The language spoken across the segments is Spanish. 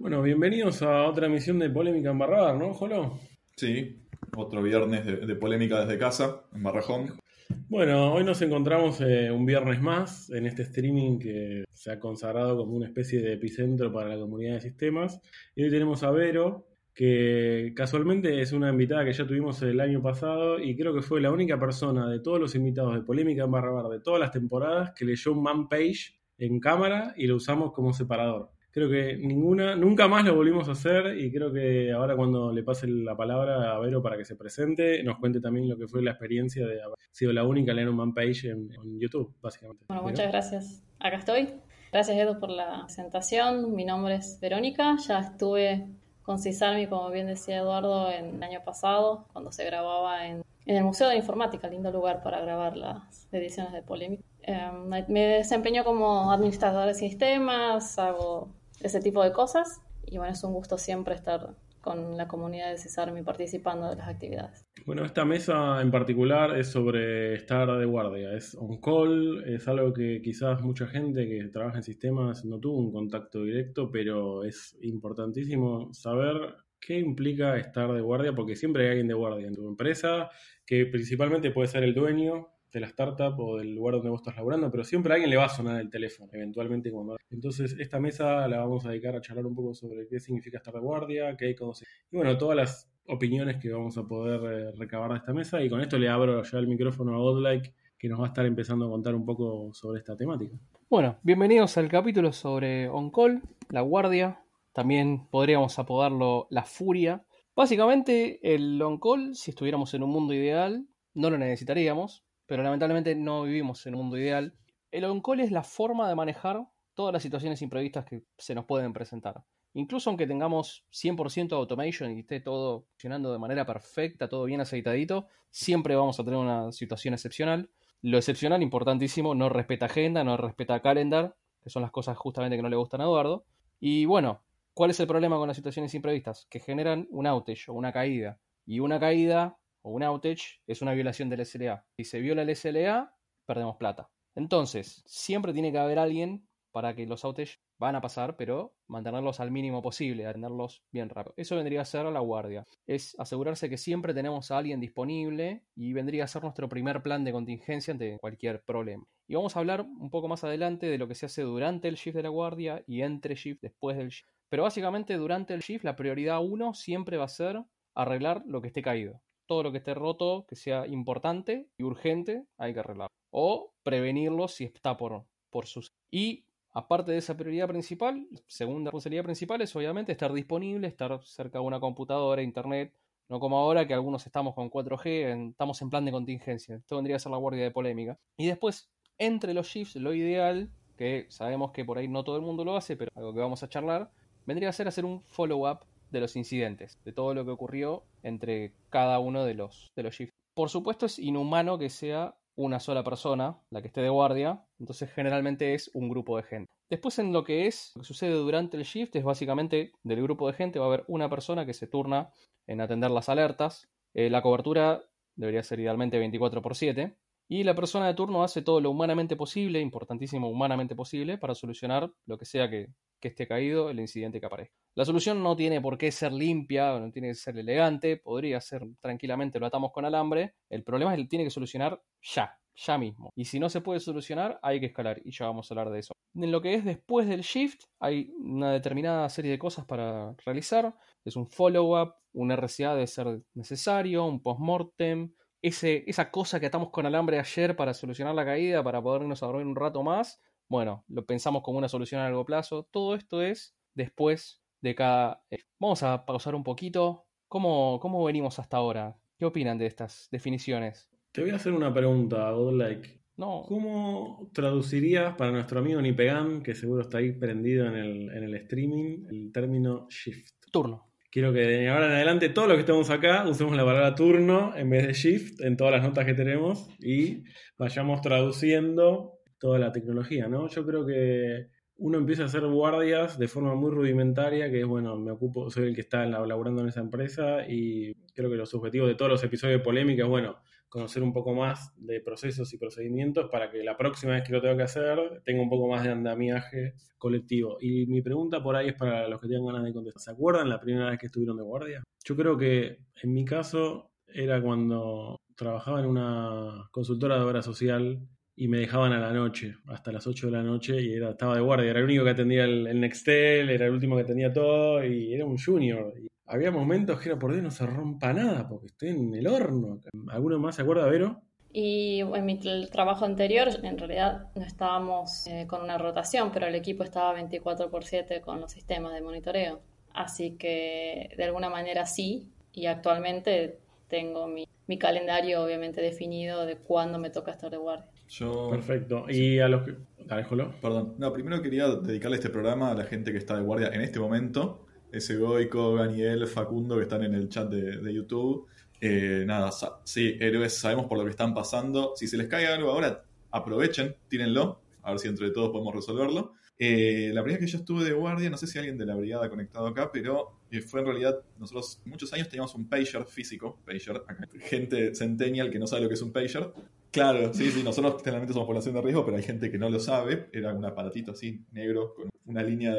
Bueno, bienvenidos a otra emisión de Polémica en Barrabar, ¿no, Jolo? Sí, otro viernes de, polémica desde casa, en Barrajón. Bueno, hoy nos encontramos eh, un viernes más en este streaming que se ha consagrado como una especie de epicentro para la comunidad de sistemas. Y hoy tenemos a Vero, que casualmente es una invitada que ya tuvimos el año pasado y creo que fue la única persona de todos los invitados de Polémica en Barrabar de todas las temporadas que leyó un man page en cámara y lo usamos como separador. Creo que ninguna, nunca más lo volvimos a hacer y creo que ahora cuando le pase la palabra a Vero para que se presente, nos cuente también lo que fue la experiencia de haber sido la única en man page en, YouTube, básicamente. Bueno, muchas gracias. Acá estoy. Gracias Edu por la presentación. Mi nombre es Verónica. Ya estuve con CISARMI, como bien decía Eduardo, en el año pasado, cuando se grababa en, en el Museo de Informática, lindo lugar para grabar las ediciones de Polémica. Em, me desempeño como administrador de sistemas, hago ese tipo de cosas. Y bueno, es un gusto siempre estar con la comunidad de CISARMI participando de las actividades. Bueno, esta mesa en particular es sobre estar de guardia, es on call, es algo que quizás mucha gente que trabaja en sistemas no tuvo un contacto directo, pero es importantísimo saber qué implica estar de guardia, porque siempre hay alguien de guardia en tu empresa, que principalmente puede ser el dueño, de la startup o del lugar donde vos estás laburando, pero siempre alguien le va a sonar el teléfono, eventualmente cuando... Entonces, esta mesa la vamos a dedicar a charlar un poco sobre qué significa estar de guardia, qué hay que Y bueno, todas las opiniones que vamos a poder eh, recabar de esta mesa. Y con esto le abro ya el micrófono a Godlike, que nos va a estar empezando a contar un poco sobre esta temática. Bueno, bienvenidos al capítulo sobre On-Call, la guardia. También podríamos apodarlo la furia. Básicamente, el on-call, si estuviéramos en un mundo ideal, no lo necesitaríamos, pero lamentablemente no vivimos en un mundo ideal. El on-call es la forma de manejar todas las situaciones imprevistas que se nos pueden presentar. Incluso aunque tengamos 100% automation y esté todo funcionando de manera perfecta, todo bien aceitadito, siempre vamos a tener una situación excepcional. Lo excepcional, importantísimo, no respeta agenda, no respeta calendar, que son las cosas justamente que no le gustan a Eduardo. Y bueno, ¿cuál es el problema con las situaciones imprevistas? Que generan un outage o una caída. Y una caída o un outage es una violación del SLA. Si se viola el SLA, perdemos plata. Entonces, siempre tiene que haber alguien para que los outages van a pasar, pero mantenerlos al mínimo posible, atenderlos bien rápido. Eso vendría a ser la guardia. Es asegurarse que siempre tenemos a alguien disponible y vendría a ser nuestro primer plan de contingencia ante cualquier problema. Y vamos a hablar un poco más adelante de lo que se hace durante el shift de la guardia y entre shift después del shift. Pero básicamente durante el shift la prioridad uno siempre va a ser arreglar lo que esté caído todo lo que esté roto, que sea importante y urgente, hay que arreglarlo. O prevenirlo si está por, por suceder. Y aparte de esa prioridad principal, segunda responsabilidad principal es obviamente estar disponible, estar cerca de una computadora, internet, no como ahora que algunos estamos con 4G, estamos en plan de contingencia. Esto vendría a ser la guardia de polémica. Y después, entre los shifts, lo ideal, que sabemos que por ahí no todo el mundo lo hace, pero algo que vamos a charlar, vendría a ser hacer un follow-up de los incidentes, de todo lo que ocurrió entre cada uno de los, de los shifts. Por supuesto es inhumano que sea una sola persona la que esté de guardia, entonces generalmente es un grupo de gente. Después en lo que es, lo que sucede durante el shift es básicamente del grupo de gente va a haber una persona que se turna en atender las alertas. Eh, la cobertura debería ser idealmente 24 por 7. Y la persona de turno hace todo lo humanamente posible, importantísimo humanamente posible, para solucionar lo que sea que, que esté caído, el incidente que aparezca. La solución no tiene por qué ser limpia, no tiene que ser elegante, podría ser tranquilamente lo atamos con alambre. El problema es que tiene que solucionar ya, ya mismo. Y si no se puede solucionar, hay que escalar y ya vamos a hablar de eso. En lo que es después del shift, hay una determinada serie de cosas para realizar. Es un follow-up, un RCA debe ser necesario, un post-mortem, esa cosa que atamos con alambre ayer para solucionar la caída, para podernos a dormir un rato más, bueno, lo pensamos como una solución a largo plazo. Todo esto es después de cada... Eh, vamos a pausar un poquito. ¿Cómo, cómo venimos hasta ahora? ¿Qué opinan de estas definiciones? Te voy a hacer una pregunta, Godlike. No. ¿Cómo traducirías para nuestro amigo Nipegan, que seguro está ahí prendido en el, en el streaming, el término shift? Turno. Quiero que de ahora en adelante, todos los que estemos acá, usemos la palabra turno en vez de shift en todas las notas que tenemos y vayamos traduciendo toda la tecnología, ¿no? Yo creo que uno empieza a hacer guardias de forma muy rudimentaria, que es, bueno, me ocupo, soy el que está laburando en esa empresa y creo que los objetivos de todos los episodios de polémica es, bueno, conocer un poco más de procesos y procedimientos para que la próxima vez que lo tenga que hacer tenga un poco más de andamiaje colectivo. Y mi pregunta por ahí es para los que tengan ganas de contestar. ¿Se acuerdan la primera vez que estuvieron de guardia? Yo creo que en mi caso era cuando trabajaba en una consultora de obra social y me dejaban a la noche, hasta las 8 de la noche, y era, estaba de guardia. Era el único que atendía el, Nextel, era el último que tenía todo, y era un junior. Y había momentos que era por Dios no se rompa nada, porque estoy en el horno. ¿Alguno más se acuerda, Vero? Y en mi trabajo anterior, en realidad no estábamos eh, con una rotación, pero el equipo estaba 24 por 7 con los sistemas de monitoreo. Así que de alguna manera sí, y actualmente tengo mi, mi calendario obviamente definido de cuándo me toca estar de guardia. Perfecto. Y a los que... Dale, Perdón. No, primero quería dedicarle este programa a la gente que está de guardia en este momento. Ese Goico, Daniel, Facundo, que están en el chat de, YouTube. Eh, nada, sí, héroes, sabemos por lo que están pasando. Si se les cae algo ahora, aprovechen, tírenlo. A ver si entre todos podemos resolverlo. Eh, la primera que yo estuve de guardia, no sé si alguien de la brigada ha conectado acá, pero eh, fue en realidad, nosotros muchos años teníamos un pager físico, pager, acá. gente centennial que no sabe lo que es un pager. Claro, sí, sí, nosotros generalmente somos población de riesgo, pero hay gente que no lo sabe. Era un aparatito así, negro, con una línea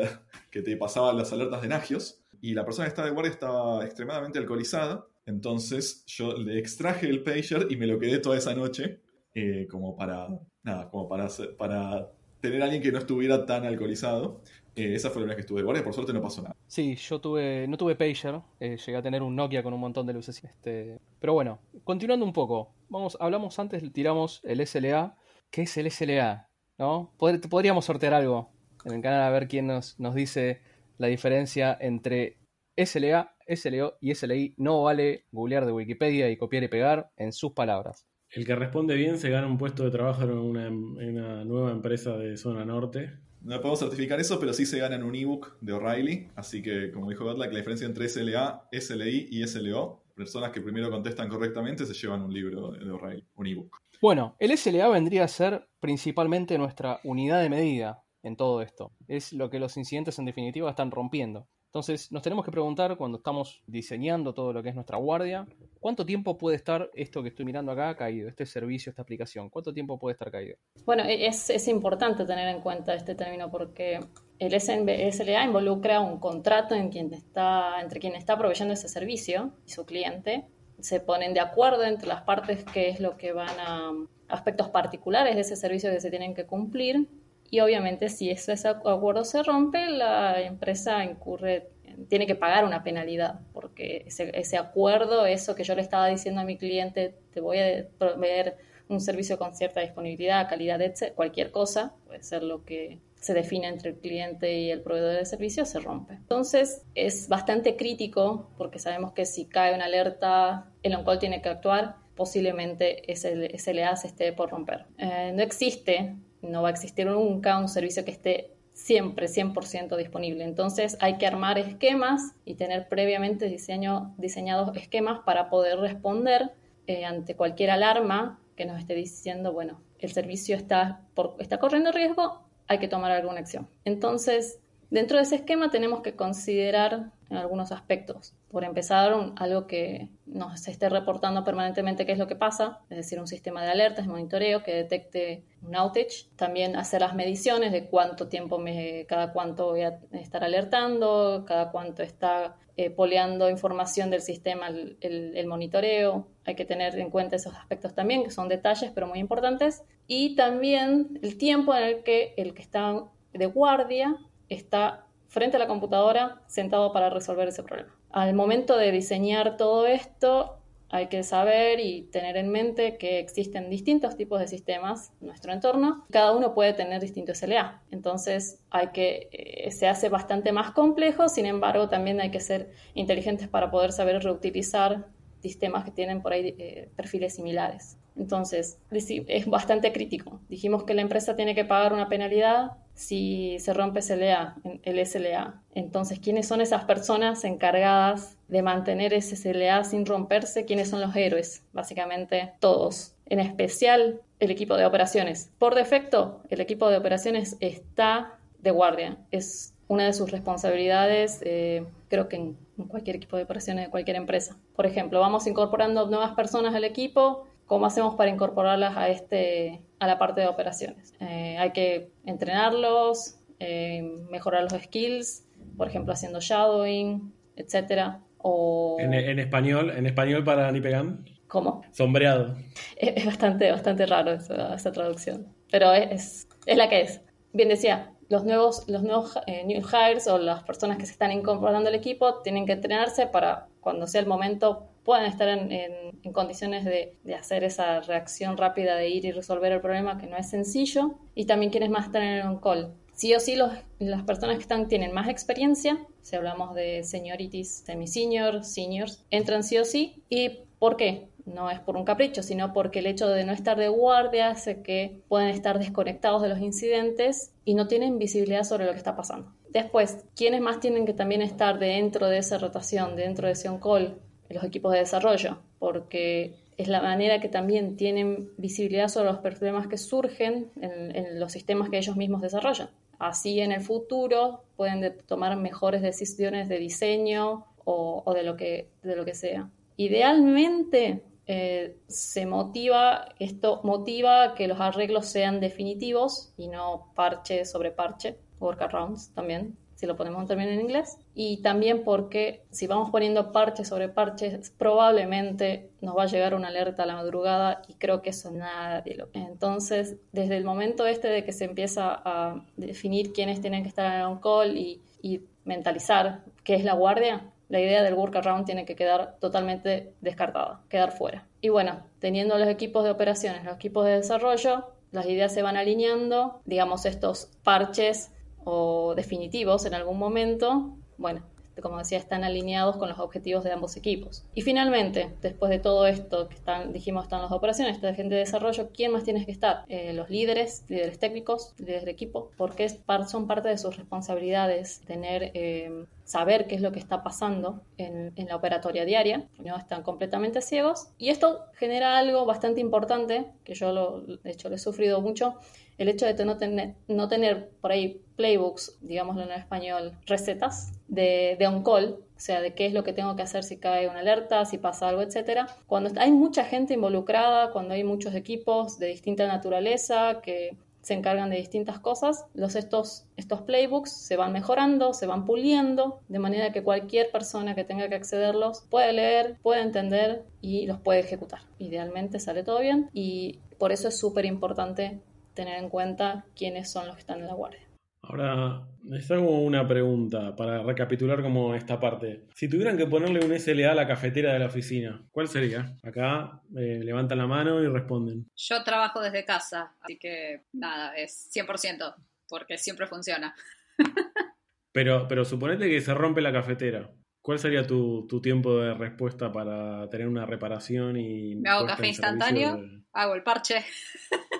que te pasaba las alertas de nagios. Y la persona que estaba de guardia estaba extremadamente alcoholizada. Entonces yo le extraje el pager y me lo quedé toda esa noche, eh, como para, nada, como para, para tener a alguien que no estuviera tan alcoholizado. Eh, esa fue la primera que estuve de guardia, por suerte no pasó nada. Sí, yo tuve, no tuve pager, eh, llegué a tener un Nokia con un montón de luces. Este, pero bueno, continuando un poco, vamos, hablamos antes, tiramos el SLA. ¿Qué es el SLA? ¿No? podríamos sortear algo en el canal a ver quién nos, nos dice la diferencia entre SLA, SLO y SLI. No vale googlear de Wikipedia y copiar y pegar en sus palabras. El que responde bien se gana un puesto de trabajo en una, nueva empresa de zona norte. No podemos certificar eso, pero sí se gana en un ebook de O'Reilly. Así que, como dijo Gatla, la diferencia entre SLA, SLI y SLO, personas que primero contestan correctamente se llevan un libro de O'Reilly, un ebook. Bueno, el SLA vendría a ser principalmente nuestra unidad de medida en todo esto. Es lo que los incidentes en definitiva están rompiendo. Entonces, nos tenemos que preguntar cuando estamos diseñando todo lo que es nuestra guardia, ¿cuánto tiempo puede estar esto que estoy mirando acá caído, este servicio, esta aplicación? ¿Cuánto tiempo puede estar caído? Bueno, e-, es, importante tener en cuenta este término porque el SLA involucra un contrato en quien está, entre quien está proveyendo ese servicio y su cliente. Se ponen de acuerdo entre las partes qué es lo que van a aspectos particulares de ese servicio que se tienen que cumplir y obviamente si ese acuerdo se rompe, la empresa incurre, tiene que pagar una penalidad, porque ese, acuerdo, eso que yo le estaba diciendo a mi cliente, te voy a proveer un servicio con cierta disponibilidad, calidad, etc., cualquier cosa, puede ser lo que se define entre el cliente y el proveedor de servicio, se rompe. Entonces es bastante crítico porque sabemos que si cae una alerta, el on-call tiene que actuar, posiblemente ese SLA se esté por romper. Eh, no existe no va a existir nunca un servicio que esté siempre 100% disponible. Entonces hay que armar esquemas y tener previamente diseñados esquemas para poder responder eh, ante cualquier alarma que nos esté diciendo, bueno, el servicio está, está corriendo riesgo, hay que tomar alguna acción. Entonces, dentro de ese esquema tenemos que considerar en algunos aspectos. Por empezar, algo que nos esté reportando permanentemente qué es lo que pasa, es decir, un sistema de alertas, de monitoreo que detecte un outage. También hacer las mediciones de cuánto tiempo, me, cada cuánto voy a estar alertando, cada cuánto está eh, poleando información del sistema el, el, monitoreo. Hay que tener en cuenta esos aspectos también, que son detalles, pero muy importantes. Y también el tiempo en el que el que está de guardia está frente a la computadora sentado para resolver ese problema. Al momento de diseñar todo esto, hay que saber y tener en mente que existen distintos tipos de sistemas en nuestro entorno. Cada uno puede tener distintos SLA. Entonces, hay que, eh, se hace bastante más complejo, sin embargo, también hay que ser inteligentes para poder saber reutilizar sistemas que tienen por ahí eh, perfiles similares. Entonces, es bastante crítico. Dijimos que la empresa tiene que pagar una penalidad si se rompe SLA, el SLA. Entonces, ¿quiénes son esas personas encargadas de mantener ese SLA sin romperse? ¿Quiénes son los héroes? Básicamente todos. En especial el equipo de operaciones. Por defecto, el equipo de operaciones está de guardia. Es una de sus responsabilidades, eh, creo que en cualquier equipo de operaciones de cualquier empresa. Por ejemplo, vamos incorporando nuevas personas al equipo, ¿cómo hacemos para incorporarlas a, este, a la parte de operaciones? Eh, hay que entrenarlos, eh, mejorar los skills, por ejemplo, haciendo shadowing, etcétera. O... En, español, en español para Nipegan. ¿Cómo? Sombreado. Es, bastante, bastante raro esa, esa traducción, pero es, es, la que es. Bien decía, los nuevos, los nuevos eh, new hires o las personas que se están incorporando al equipo tienen que entrenarse para cuando sea el momento puedan estar en, en, condiciones de, de, hacer esa reacción rápida de ir y resolver el problema que no es sencillo y también quienes más están en el on-call. Sí o sí, los, las personas que están tienen más experiencia, si hablamos de seniorities, semi-senior, seniors, entran sí o sí. ¿Y por qué? no es por un capricho, sino porque el hecho de no estar de guardia hace que pueden estar desconectados de los incidentes y no tienen visibilidad sobre lo que está pasando. Después, ¿quiénes más tienen que también estar dentro de esa rotación, dentro de ese on-call? Los equipos de desarrollo, porque es la manera que también tienen visibilidad sobre los problemas que surgen en, los sistemas que ellos mismos desarrollan. Así en el futuro pueden tomar mejores decisiones de diseño o, de, lo que, de lo que sea. Idealmente, eh, se motiva, esto motiva que los arreglos sean definitivos y no parche sobre parche, workarounds también, si lo ponemos también en inglés. Y también porque si vamos poniendo parche sobre parche, probablemente nos va a llegar una alerta a la madrugada y creo que eso nadie lo. Entonces, desde el momento este de que se empieza a definir quiénes tienen que estar en on-call y, y mentalizar qué es la guardia, la idea del workaround tiene que quedar totalmente descartada, quedar fuera. Y bueno, teniendo los equipos de operaciones, los equipos de desarrollo, las ideas se van alineando, digamos, estos parches o definitivos en algún momento, bueno, como decía, están alineados con los objetivos de ambos equipos. Y finalmente, después de todo esto que están, dijimos, están las operaciones, está la gente de desarrollo, ¿quién más tiene que estar? Eh, los líderes, líderes técnicos, líderes de equipo, porque son parte de sus responsabilidades tener... Eh, saber qué es lo que está pasando en, la operatoria diaria, no están completamente ciegos. Y esto genera algo bastante importante, que yo de hecho lo he sufrido mucho, el hecho de no tener, no tener por ahí playbooks, digámoslo en español, recetas de, de on-call, o sea, de qué es lo que tengo que hacer si cae una alerta, si pasa algo, etcétera. Cuando hay mucha gente involucrada, cuando hay muchos equipos de distinta naturaleza que se encargan de distintas cosas, los, estos, estos playbooks se van mejorando, se van puliendo, de manera que cualquier persona que tenga que accederlos puede leer, puede entender y los puede ejecutar. Idealmente sale todo bien y por eso es súper importante tener en cuenta quiénes son los que están en la guardia. Ahora, les hago una pregunta para recapitular como esta parte. Si tuvieran que ponerle un SLA a la cafetera de la oficina, ¿cuál sería? Acá eh, levantan la mano y responden. Yo trabajo desde casa, así que nada, es 100%, porque siempre funciona. pero, pero suponete que se rompe la cafetera. ¿Cuál sería tu, tiempo de respuesta para tener una reparación y... Me hago café instantáneo, hago el parche.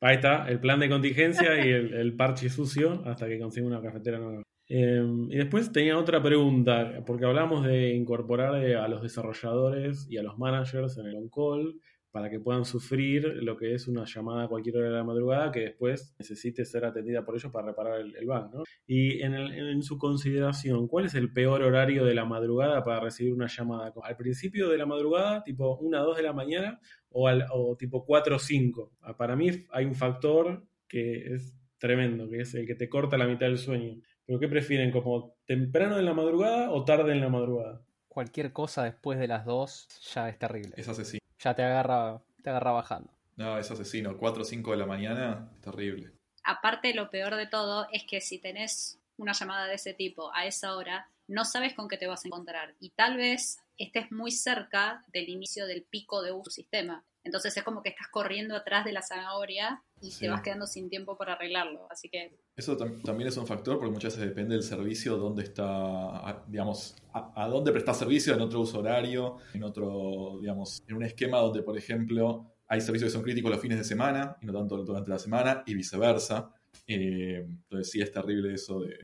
Ahí está, el plan de contingencia y el, parche sucio hasta que consiga una cafetera nueva. Em, y después tenía otra pregunta, porque hablamos de incorporar eh, a los desarrolladores y a los managers en el on-call para que puedan sufrir lo que es una llamada a cualquier hora de la madrugada que después necesite ser atendida por ellos para reparar el, ban. ¿no? Y en, en, su consideración, ¿cuál es el peor horario de la madrugada para recibir una llamada? ¿Al principio de la madrugada, tipo 1 a 2 de la mañana, o, al, o tipo 4 o 5? Ah, para mí hay un factor que es tremendo, que es el que te corta la mitad del sueño. ¿Pero qué prefieren, como temprano en la madrugada o tarde en la madrugada? Cualquier cosa después de las 2 ya es terrible. Es asesino. Ya te agarra, te agarra bajando. No, es asesino. 4 o 5 de la mañana, terrible. Aparte, lo peor de todo es que si tenés una llamada de ese tipo a esa hora, no sabes con qué te vas a encontrar. Y tal vez estés muy cerca del inicio del pico de uso sistema. Entonces es como que estás corriendo atrás de la zanahoria y te vas quedando sin tiempo para arreglarlo. Así que... Eso también es un factor porque muchas veces depende del servicio, dónde está, digamos, a, dónde presta servicio en otro uso horario, en otro, digamos, en un esquema donde, por ejemplo, hay servicios que son críticos los fines de semana y no tanto durante la semana y viceversa. Eh, entonces sí es terrible eso de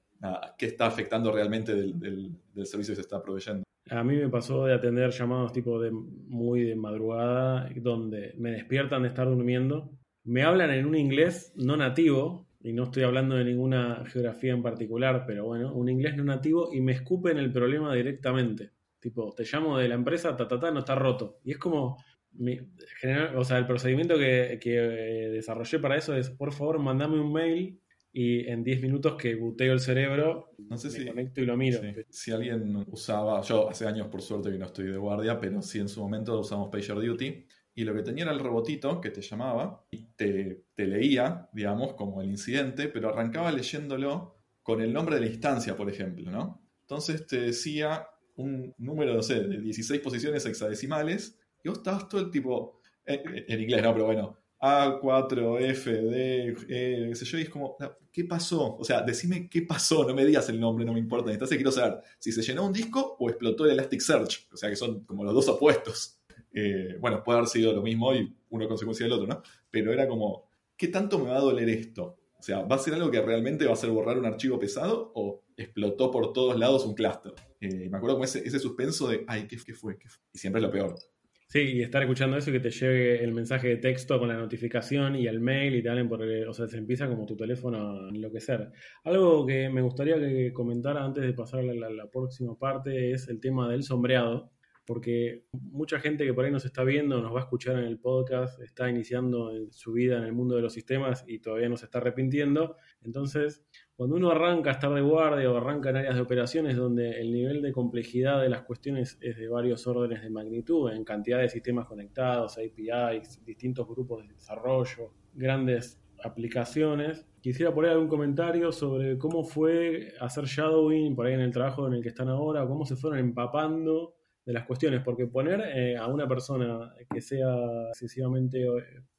qué está afectando realmente del, del servicio que se está proveyendo. A mí me pasó de atender llamados tipo de muy de madrugada, donde me despiertan de estar durmiendo, me hablan en un inglés no nativo, y no estoy hablando de ninguna geografía en particular, pero bueno, un inglés no nativo, y me escupen el problema directamente. Tipo, te llamo de la empresa, ta, ta, ta, no está roto. Y es como, o sea, el procedimiento que, que, desarrollé para eso es, por favor, mandame un mail y en 10 minutos que buteo el cerebro, no sé me si, conecto y lo miro. Si alguien usaba, yo hace años por suerte que no estoy de guardia, pero sí en su momento usamos PagerDuty, y lo que tenía era el robotito que te llamaba y te, te leía, digamos, como el incidente, pero arrancaba leyéndolo con el nombre de la instancia, por ejemplo, ¿no? Entonces te decía un número, no sé, de 16 posiciones hexadecimales, y vos estabas todo el tipo, en inglés, ¿no? Pero bueno, a, 4, F, D, E, qué yo, es como, ¿qué pasó? O sea, decime qué pasó, no me digas el nombre, no me importa. Entonces quiero saber si se llenó un disco o explotó el Elasticsearch, o sea que son como los dos opuestos. Eh, bueno, puede haber sido lo mismo y uno consecuencia del otro, ¿no? Pero era como, ¿qué tanto me va a doler esto? O sea, ¿va a ser algo que realmente va a hacer borrar un archivo pesado o explotó por todos lados un clúster? Eh, me acuerdo como ese, ese suspenso de, ay, ¿qué, qué fue? ¿qué fue? Y siempre es lo peor. Sí, y estar escuchando eso y que te llegue el mensaje de texto con la notificación y el mail y te hablen por el, o sea, se empieza como tu teléfono a enloquecer. Algo que me gustaría que comentara antes de pasar a la, próxima parte es el tema del sombreado, porque mucha gente que por ahí nos está viendo, nos va a escuchar en el podcast, está iniciando su vida en el mundo de los sistemas y todavía no se está arrepintiendo. Entonces, cuando uno arranca a estar de guardia o arranca en áreas de operaciones donde el nivel de complejidad de las cuestiones es de varios órdenes de magnitud, en cantidad de sistemas conectados, APIs, distintos grupos de desarrollo, grandes aplicaciones, quisiera poner algún comentario sobre cómo fue hacer shadowing por ahí en el trabajo en el que están ahora, cómo se fueron empapando de las cuestiones, porque poner eh, a una persona que sea excesivamente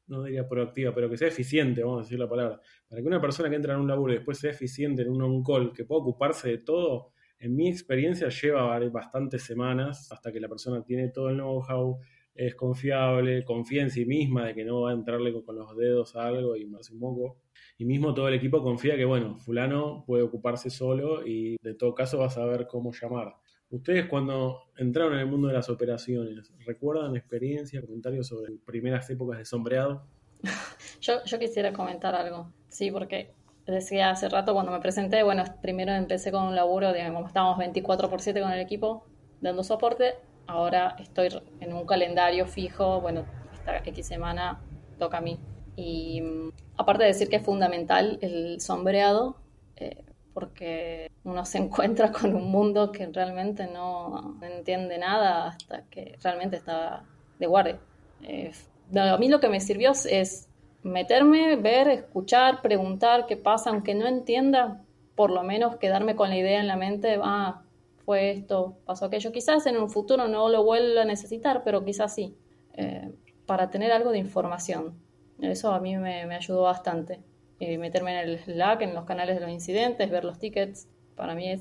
no diría proactiva, pero que sea eficiente, vamos a decir la palabra. Para que una persona que entra en un laburo y después sea eficiente en un on-call, que pueda ocuparse de todo, en mi experiencia lleva bastantes semanas hasta que la persona tiene todo el know-how, es confiable, confía en sí misma de que no va a entrarle con, los dedos a algo y más un poco. Y mismo todo el equipo confía que, bueno, fulano puede ocuparse solo y de todo caso va a saber cómo llamar. Ustedes cuando entraron en el mundo de las operaciones, ¿recuerdan experiencias, comentarios sobre primeras épocas de sombreado? yo, quisiera comentar algo, sí, porque decía hace rato cuando me presenté, bueno, primero empecé con un laburo, digamos, estábamos 24 por 7 con el equipo dando soporte, ahora estoy en un calendario fijo, bueno, esta X semana toca a mí. Y mm, aparte de decir que es fundamental el sombreado, eh, porque uno se encuentra con un mundo que realmente no entiende nada hasta que realmente está de guardia. Eh, a mí lo que me sirvió es meterme, ver, escuchar, preguntar qué pasa, aunque no entienda, por lo menos quedarme con la idea en la mente, ah, fue esto, pasó aquello. Quizás en un futuro no lo vuelva a necesitar, pero quizás sí, eh, para tener algo de información. Eso a mí me ayudó bastante. Eh, meterme en el Slack, en los canales de los incidentes, ver los tickets, para mí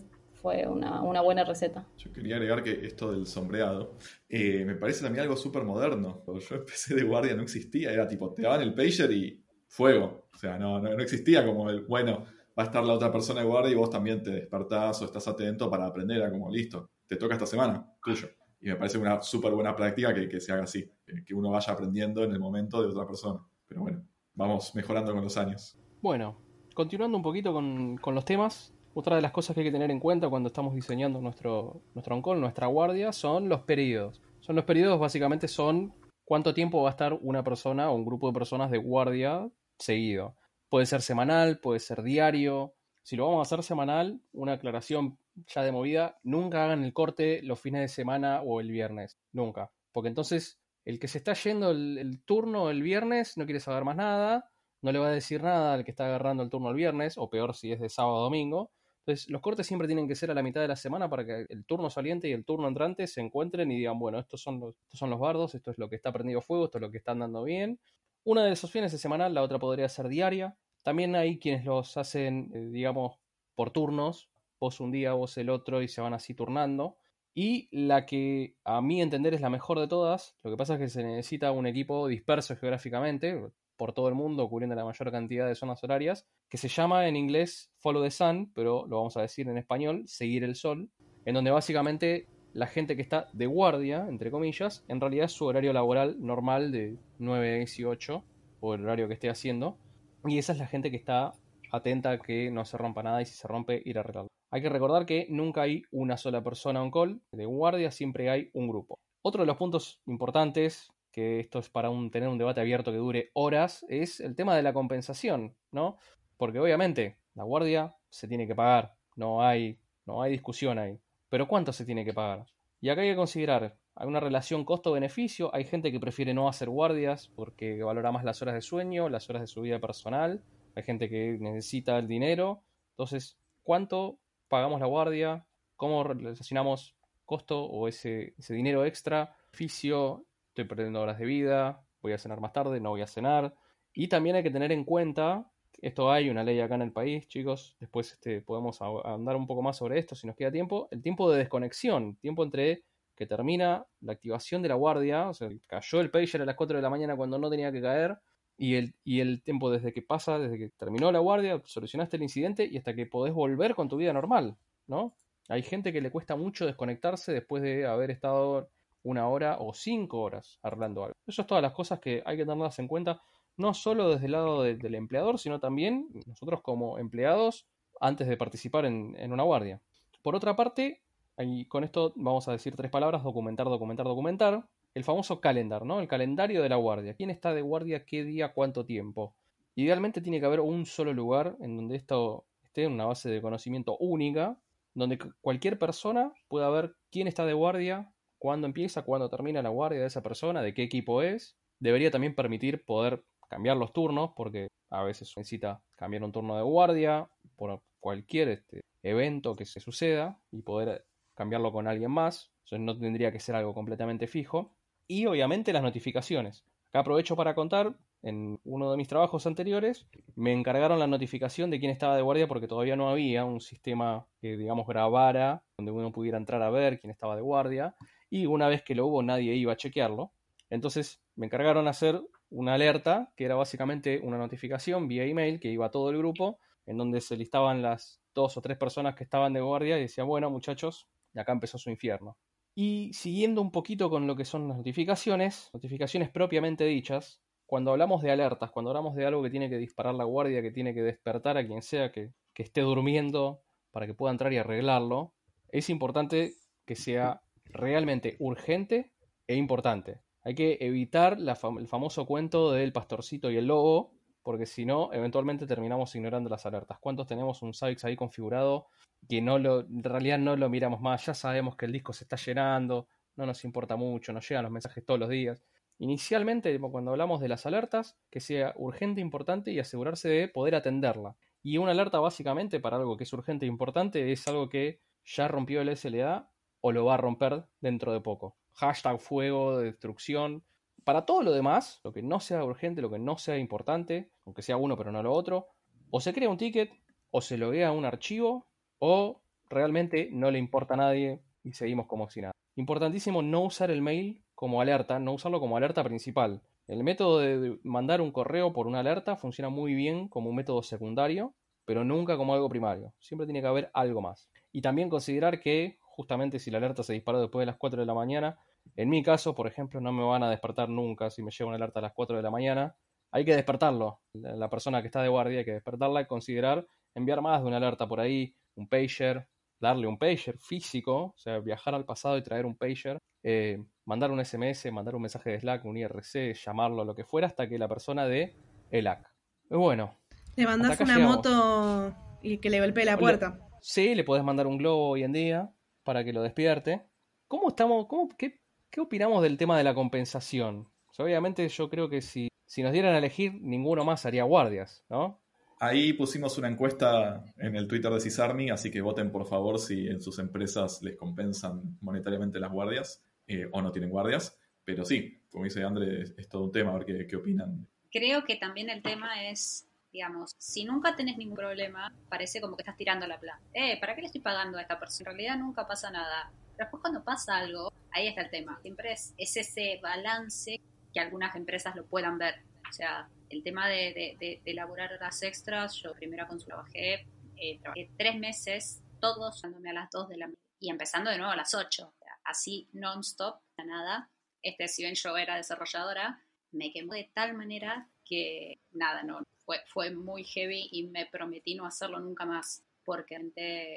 fue una, buena receta. Yo quería agregar que esto del sombreado eh, me parece también algo súper moderno. Cuando yo empecé de guardia no existía, era tipo, te daban el pager y fuego. O sea, no, no, existía como el, bueno, va a estar la otra persona de guardia y vos también te despertás o estás atento para aprender, a como listo, te toca esta semana, tuyo. Y me parece una súper buena práctica que, que se haga así, que uno vaya aprendiendo en el momento de otra persona. Pero bueno, vamos mejorando con los años. Bueno, continuando un poquito con, los temas, otra de las cosas que hay que tener en cuenta cuando estamos diseñando nuestro, nuestro on-call, nuestra guardia, son los periodos. Son los periodos, básicamente, son cuánto tiempo va a estar una persona o un grupo de personas de guardia seguido. Puede ser semanal, puede ser diario. Si lo vamos a hacer semanal, una aclaración ya de movida, nunca hagan el corte los fines de semana o el viernes. Nunca. Porque entonces el que se está yendo el turno el viernes no quiere saber más nada no le va a decir nada al que está agarrando el turno el viernes, o peor si es de sábado o domingo. Entonces, los cortes siempre tienen que ser a la mitad de la semana para que el turno saliente y el turno entrante se encuentren y digan, bueno, estos son los, estos son los bardos, esto es lo que está prendido fuego, esto es lo que está andando bien. Una de esos fines de semana, la otra podría ser diaria. También hay quienes los hacen, eh, digamos, por turnos, vos un día, vos el otro, y se van así turnando. Y la que a mi entender es la mejor de todas, lo que pasa es que se necesita un equipo disperso geográficamente, por todo el mundo, cubriendo la mayor cantidad de zonas horarias, que se llama en inglés Follow the Sun, pero lo vamos a decir en español, Seguir el Sol, en donde básicamente la gente que está de guardia, entre comillas, en realidad es su horario laboral normal de 9 a 18, o el horario que esté haciendo, y esa es la gente que está atenta a que no se rompa nada y si se rompe ir a arreglarlo. Hay que recordar que nunca hay una sola persona on call, de guardia siempre hay un grupo. Otro de los puntos importantes que esto es para tener un debate abierto que dure horas, es el tema de la compensación, ¿no? Porque obviamente la guardia se tiene que pagar, no hay, no hay discusión ahí. Pero ¿cuánto se tiene que pagar? Y acá hay que considerar, hay una relación costo-beneficio, hay gente que prefiere no hacer guardias porque valora más las horas de sueño, las horas de su vida personal, hay gente que necesita el dinero. Entonces, ¿cuánto pagamos la guardia? ¿Cómo relacionamos costo o ese, ese dinero extra? Beneficio, estoy perdiendo horas de vida, voy a cenar más tarde, no voy a cenar. Y también hay que tener en cuenta, esto hay una ley acá en el país, chicos, después este, podemos andar un poco más sobre esto si nos queda tiempo, el tiempo de desconexión, tiempo entre que termina la activación de la guardia, o sea, cayó el pager a las 4 de la mañana cuando no tenía que caer, y el, y el tiempo desde que pasa, desde que terminó la guardia, solucionaste el incidente y hasta que podés volver con tu vida normal, ¿no? Hay gente que le cuesta mucho desconectarse después de haber estado una hora o cinco horas arreglando algo. Eso es todas las cosas que hay que tenerlas en cuenta, no solo desde el lado del empleador, sino también nosotros como empleados antes de participar en, en una guardia. Por otra parte, y con esto vamos a decir tres palabras, documentar, documentar, documentar. El famoso calendar, ¿no? El calendario de la guardia. ¿Quién está de guardia qué día, cuánto tiempo? Idealmente tiene que haber un solo lugar en donde esto esté en una base de conocimiento única, donde cualquier persona pueda ver quién está de guardia, cuándo empieza, cuándo termina la guardia de esa persona, de qué equipo es. Debería también permitir poder cambiar los turnos, porque a veces necesita cambiar un turno de guardia por cualquier este, evento que se suceda y poder cambiarlo con alguien más, eso no tendría que ser algo completamente fijo. Y obviamente las notificaciones. Acá aprovecho para contar, en uno de mis trabajos anteriores, me encargaron la notificación de quién estaba de guardia porque todavía no había un sistema que, digamos, grabara, donde uno pudiera entrar a ver quién estaba de guardia. Y una vez que lo hubo, nadie iba a chequearlo. Entonces me encargaron hacer una alerta, que era básicamente una notificación vía email que iba a todo el grupo, en donde se listaban las dos o tres personas que estaban de guardia y decía, bueno, muchachos, acá empezó su infierno. Y siguiendo un poquito con lo que son las notificaciones, notificaciones propiamente dichas, cuando hablamos de alertas, cuando hablamos de algo que tiene que disparar la guardia, que tiene que despertar a quien sea que, esté durmiendo para que pueda entrar y arreglarlo, es importante que sea realmente urgente e importante. Hay que evitar el famoso cuento del pastorcito y el lobo, porque si no, eventualmente terminamos ignorando las alertas. ¿Cuántos tenemos un Savix ahí configurado que no lo, en realidad no lo miramos más? Ya sabemos que el disco se está llenando, no nos importa mucho, nos llegan los mensajes todos los días. Inicialmente, cuando hablamos de las alertas, que sea urgente, importante y asegurarse de poder atenderla. Y una alerta básicamente para algo que es urgente e importante es algo que ya rompió el SLA o lo va a romper dentro de poco. Hashtag fuego, destrucción, para todo lo demás, lo que no sea urgente, lo que no sea importante, aunque sea uno pero no lo otro, o se crea un ticket, o se loguea un archivo, o realmente no le importa a nadie y seguimos como si nada. Importantísimo no usar el mail como alerta, no usarlo como alerta principal. El método de mandar un correo por una alerta funciona muy bien como un método secundario, pero nunca como algo primario. Siempre tiene que haber algo más. Y también considerar que, justamente si la alerta se disparó después de las 4 de la mañana, en mi caso, por ejemplo, no me van a despertar nunca si me llega una alerta a las 4 de la mañana. Hay que despertarlo. La persona que está de guardia hay que despertarla y considerar enviar más de una alerta por ahí, un pager, darle un pager físico, o sea, viajar al pasado y traer un pager, eh, mandar un SMS, mandar un mensaje de Slack, un IRC, llamarlo, lo que fuera, hasta que la persona dé el AC. Bueno. Le mandás una moto y que le golpee la puerta. sí, le podés mandar un globo hoy en día para que lo despierte. ¿Cómo estamos? Cómo, qué, ¿Qué opinamos del tema de la compensación? obviamente yo creo que si, si nos dieran a elegir, ninguno más haría guardias, ¿no? Ahí pusimos una encuesta en el Twitter de Cisarmi, así que voten por favor si en sus empresas les compensan monetariamente las guardias eh, o no tienen guardias. Pero sí, como dice André, es, todo un tema, a ver qué, opinan. Creo que también el tema es, digamos, si nunca tenés ningún problema, parece como que estás tirando la plata. Eh, ¿para qué le estoy pagando a esta persona? En realidad nunca pasa nada. Pero después cuando pasa algo, ahí está el tema. Siempre es, ese balance que algunas empresas lo puedan ver. O sea, el tema de, elaborar horas extras, yo primero trabajé, eh, trabajé tres meses, todos dándome a las dos de la mañana y empezando de nuevo a las ocho. así non-stop, nada. Este, si bien yo era desarrolladora, me quemó de tal manera que nada, no, fue, fue muy heavy y me prometí no hacerlo nunca más porque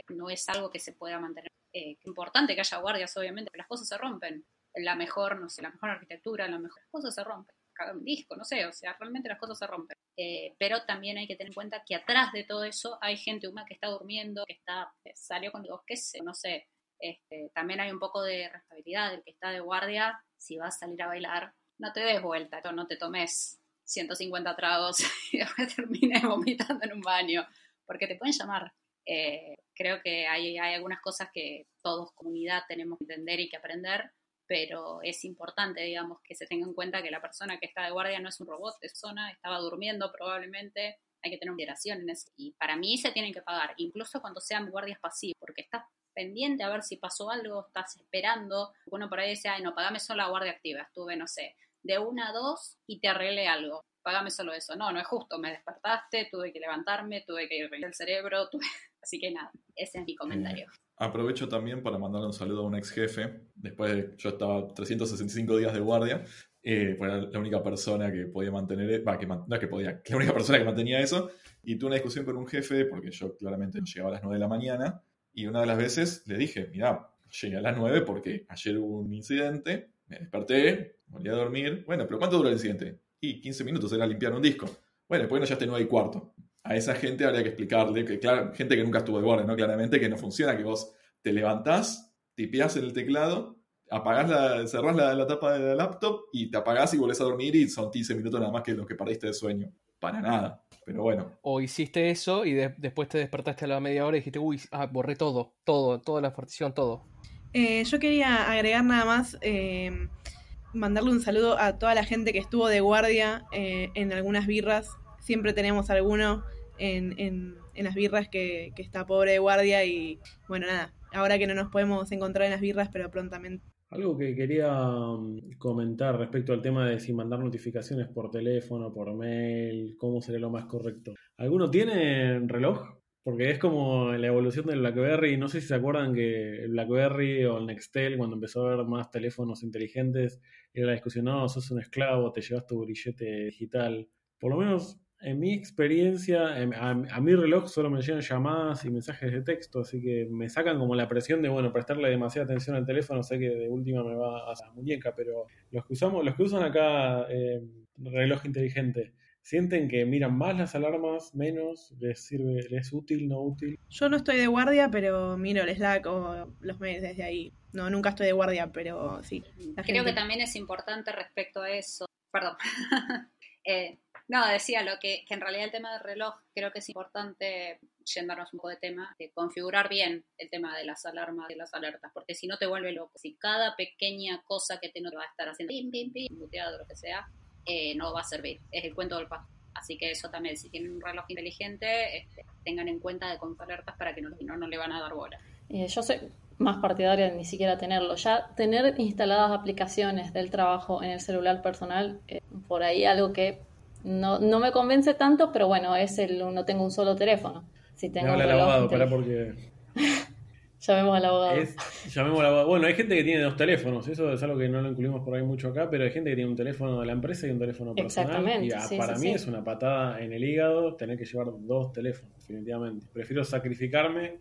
no es algo que se pueda mantener. Eh, importante que haya guardias, obviamente, pero las cosas se rompen. la mejor, no sé, la mejor arquitectura, la mejor cosas se rompen. Un disco, no sé, o sea, realmente las cosas se rompen. Eh, pero también hay que tener en cuenta que atrás de todo eso hay gente humana que está durmiendo, que está, salió con dos, qué sé, no sé. Este, también hay un poco de responsabilidad del que está de guardia, si vas a salir a bailar, no te des vuelta, no te tomes 150 tragos y después termines vomitando en un baño, porque te pueden llamar. Eh, creo que hay, hay algunas cosas que todos, comunidad, tenemos que entender y que aprender, pero es importante, digamos, que se tenga en cuenta que la persona que está de guardia no es un robot, es zona, estaba durmiendo probablemente, hay que tener consideración eso. Y para mí se tienen que pagar, incluso cuando sean guardias pasivos, porque estás pendiente a ver si pasó algo, estás esperando. Uno por ahí dice, ay, no, pagame solo la guardia activa. Estuve, no sé, de una a dos y te arreglé algo. Pagame solo eso. No, no es justo. Me despertaste, tuve que levantarme, tuve que ir el cerebro, así que nada, ese es mi comentario. Aprovecho también para mandarle un saludo a un ex jefe. Después de, yo estaba 365 días de guardia, eh, la única persona que podía mantener, va, que, no podía, la única persona que mantenía eso. Y tuve una discusión con un jefe, porque yo claramente no llegaba a las 9 de la mañana. Y una de las veces le dije, mira, llegué a las 9 porque ayer hubo un incidente, me desperté, volví a dormir. Bueno, pero ¿cuánto dura el incidente? Y 15 minutos era limpiar un disco. Bueno, después no ya esté 9 y cuarto a esa gente habría que explicarle, que claro, gente que nunca estuvo de guardia, ¿no? Claramente que no funciona, que vos te levantás, tipeás en el teclado, apagás la, cerrás la, tapa de la laptop y te apagás y volvés a dormir y son 15 minutos nada más que los que perdiste de sueño. Para nada, pero bueno. O hiciste eso y después te despertaste a la media hora y dijiste, uy, ah, borré todo, todo, toda la partición, todo. Eh, yo quería agregar nada más, eh, mandarle un saludo a toda la gente que estuvo de guardia eh, en algunas birras. Siempre tenemos alguno en, en, las birras que, está pobre de guardia y bueno, nada, ahora que no nos podemos encontrar en las birras, pero prontamente. Algo que quería mm, comentar respecto al tema de si mandar notificaciones por teléfono, por mail, cómo sería lo más correcto. ¿Alguno tiene reloj? Porque es como la evolución del BlackBerry. No sé si se acuerdan que el BlackBerry o el Nextel, cuando empezó a haber más teléfonos inteligentes, era la discusión, no, sos un esclavo, te llevas tu grillete digital. Por lo menos en mi experiencia, a, mi reloj solo me llegan llamadas y mensajes de texto, así que me sacan como la presión de, bueno, prestarle demasiada atención al teléfono, sé que de última me va a la muñeca, pero los que usamos, los que usan acá em, reloj inteligente, ¿sienten que miran más las alarmas, menos? ¿Les sirve, les es útil, no útil? Yo no estoy de guardia, pero miro el Slack o los mails desde ahí. No, nunca estoy de guardia, pero sí. Creo que también es importante respecto a eso. Perdón. eh, no, decía lo que, que, en realidad el tema del reloj creo que es importante, yéndonos un poco de tema, de configurar bien el tema de las alarmas, de las alertas, porque si no te vuelve loco. Si cada pequeña cosa que te no te va a estar haciendo pim, pim, pim, muteado, lo que sea, eh, no va a servir. Es el cuento del paso. Así que eso también, si tienen un reloj inteligente, este, tengan en cuenta de con alertas para que no, no, no le van a dar bola. Eh, yo soy más partidaria de ni siquiera tenerlo. Ya tener instaladas aplicaciones del trabajo en el celular personal, eh, por ahí algo que no, no me convence tanto, pero bueno, es el no tengo un solo teléfono. Si tengo al abogado, para porque... llamemos al abogado. llamemos al abogado. Bueno, hay gente que tiene dos teléfonos, eso es algo que no lo incluimos por ahí mucho acá, pero hay gente que tiene un teléfono de la empresa y un teléfono personal. Exactamente. Y para mí es una patada en el hígado tener que llevar dos teléfonos, definitivamente. Prefiero sacrificarme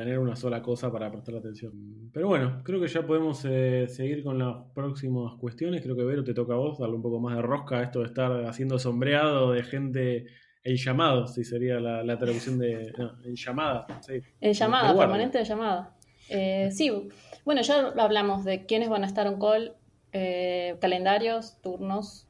tener una sola cosa para prestar atención. Pero bueno, creo que ya podemos eh, seguir con las próximas cuestiones. Creo que Vero te toca a vos darle un poco más de rosca a esto de estar haciendo sombreado de gente en llamado, si sería la, la traducción de. en llamada. Sí, en llamada, permanente de llamada. Eh, sí, bueno, ya hablamos de quiénes van a estar en call, eh, calendarios, turnos.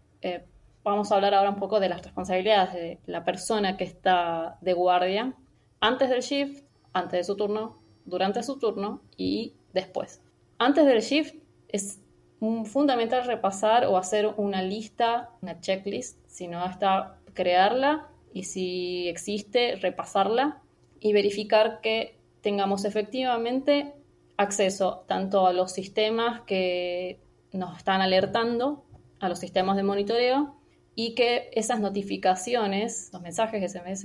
vamos a hablar ahora un poco de las responsabilidades de la persona que está de guardia antes del shift antes de su turno, durante su turno y después. Antes del shift es fundamental repasar o hacer una lista, una checklist, si no está crearla y si existe, repasarla y verificar que tengamos efectivamente acceso tanto a los sistemas que nos están alertando, a los sistemas de monitoreo y que esas notificaciones, los mensajes, SMS,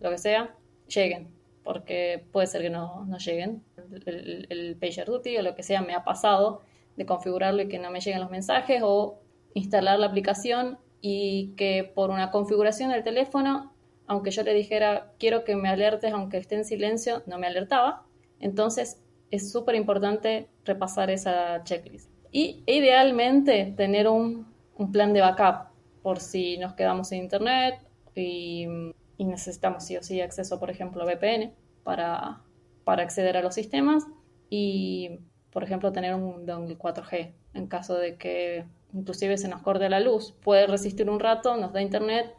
lo que sea, lleguen porque puede ser que no, no lleguen. El, el, PagerDuty o lo que sea me ha pasado de configurarlo y que no me lleguen los mensajes o instalar la aplicación y que por una configuración del teléfono, aunque yo le dijera quiero que me alertes aunque esté en silencio, no me alertaba. Entonces es súper importante repasar esa checklist. Y idealmente tener un, un plan de backup por si nos quedamos sin internet y, y necesitamos sí o sí acceso, por ejemplo, a VPN para, para acceder a los sistemas y, por ejemplo, tener un dongle 4G en caso de que inclusive se nos corte la luz. Puede resistir un rato, nos da internet,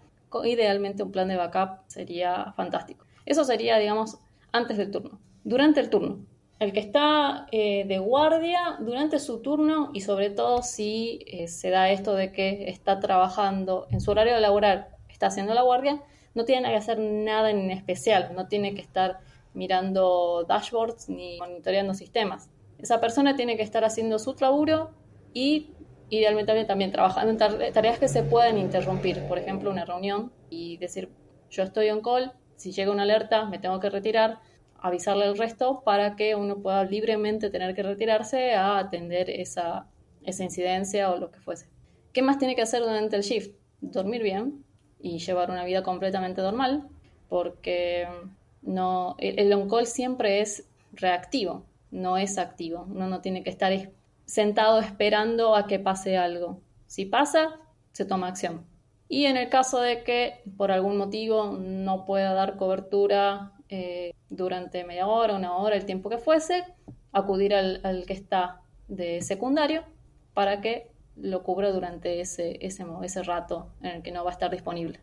idealmente un plan de backup sería fantástico. Eso sería, digamos, antes del turno. Durante el turno, el que está eh, de guardia durante su turno y sobre todo si eh, se da esto de que está trabajando en su horario laboral, está haciendo la guardia, no tiene que hacer nada en especial, no tiene que estar mirando dashboards ni monitoreando sistemas. Esa persona tiene que estar haciendo su laburo y idealmente también trabajando en tareas que se pueden interrumpir, por ejemplo, una reunión y decir, yo estoy on call, si llega una alerta me tengo que retirar, avisarle al resto para que uno pueda libremente tener que retirarse a atender esa incidencia o lo que fuese. ¿Qué más tiene que hacer durante el shift? Dormir bien y llevar una vida completamente normal, porque no, el on-call siempre es reactivo, no es activo. Uno no tiene que estar sentado esperando a que pase algo. Si pasa, se toma acción. Y en el caso de que por algún motivo no pueda dar cobertura eh, durante media hora, una hora, el tiempo que fuese, acudir al, que está de secundario para que lo cubra durante ese, ese, ese rato en el que no va a estar disponible.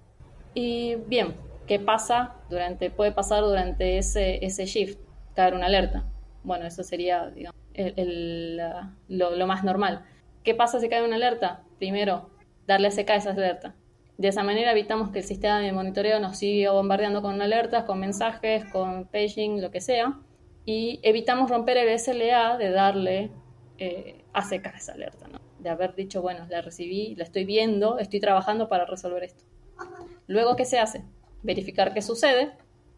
Y bien, ¿qué pasa durante, puede pasar durante ese, ese shift? Caer una alerta. Bueno, eso sería digamos, el, lo, más normal. ¿Qué pasa si cae una alerta? Primero, darle SK a esa alerta. De esa manera evitamos que el sistema de monitoreo nos siga bombardeando con alertas, con mensajes, con paging, lo que sea. Y evitamos romper el SLA de darle eh, ACK a esa alerta. De haber dicho, bueno, la recibí, la estoy viendo, estoy trabajando para resolver esto. Luego, ¿qué se hace? Verificar qué sucede,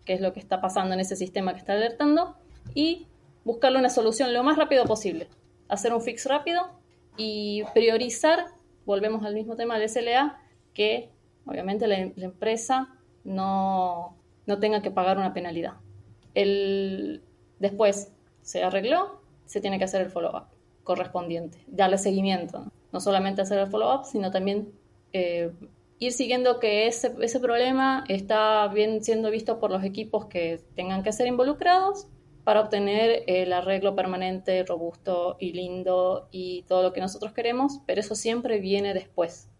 qué es lo que está pasando en ese sistema que está alertando y buscarle una solución lo más rápido posible. Hacer un fix rápido y priorizar, volvemos al mismo tema del SLA, que obviamente la, empresa no, no, tenga que pagar una penalidad. El, después se arregló, se tiene que hacer el follow-up correspondiente, darle seguimiento. ¿no? solamente hacer el follow-up, sino también eh, ir siguiendo que ese, ese problema está bien siendo visto por los equipos que tengan que ser involucrados para obtener el arreglo permanente, robusto y lindo y todo lo que nosotros queremos, pero eso siempre viene después.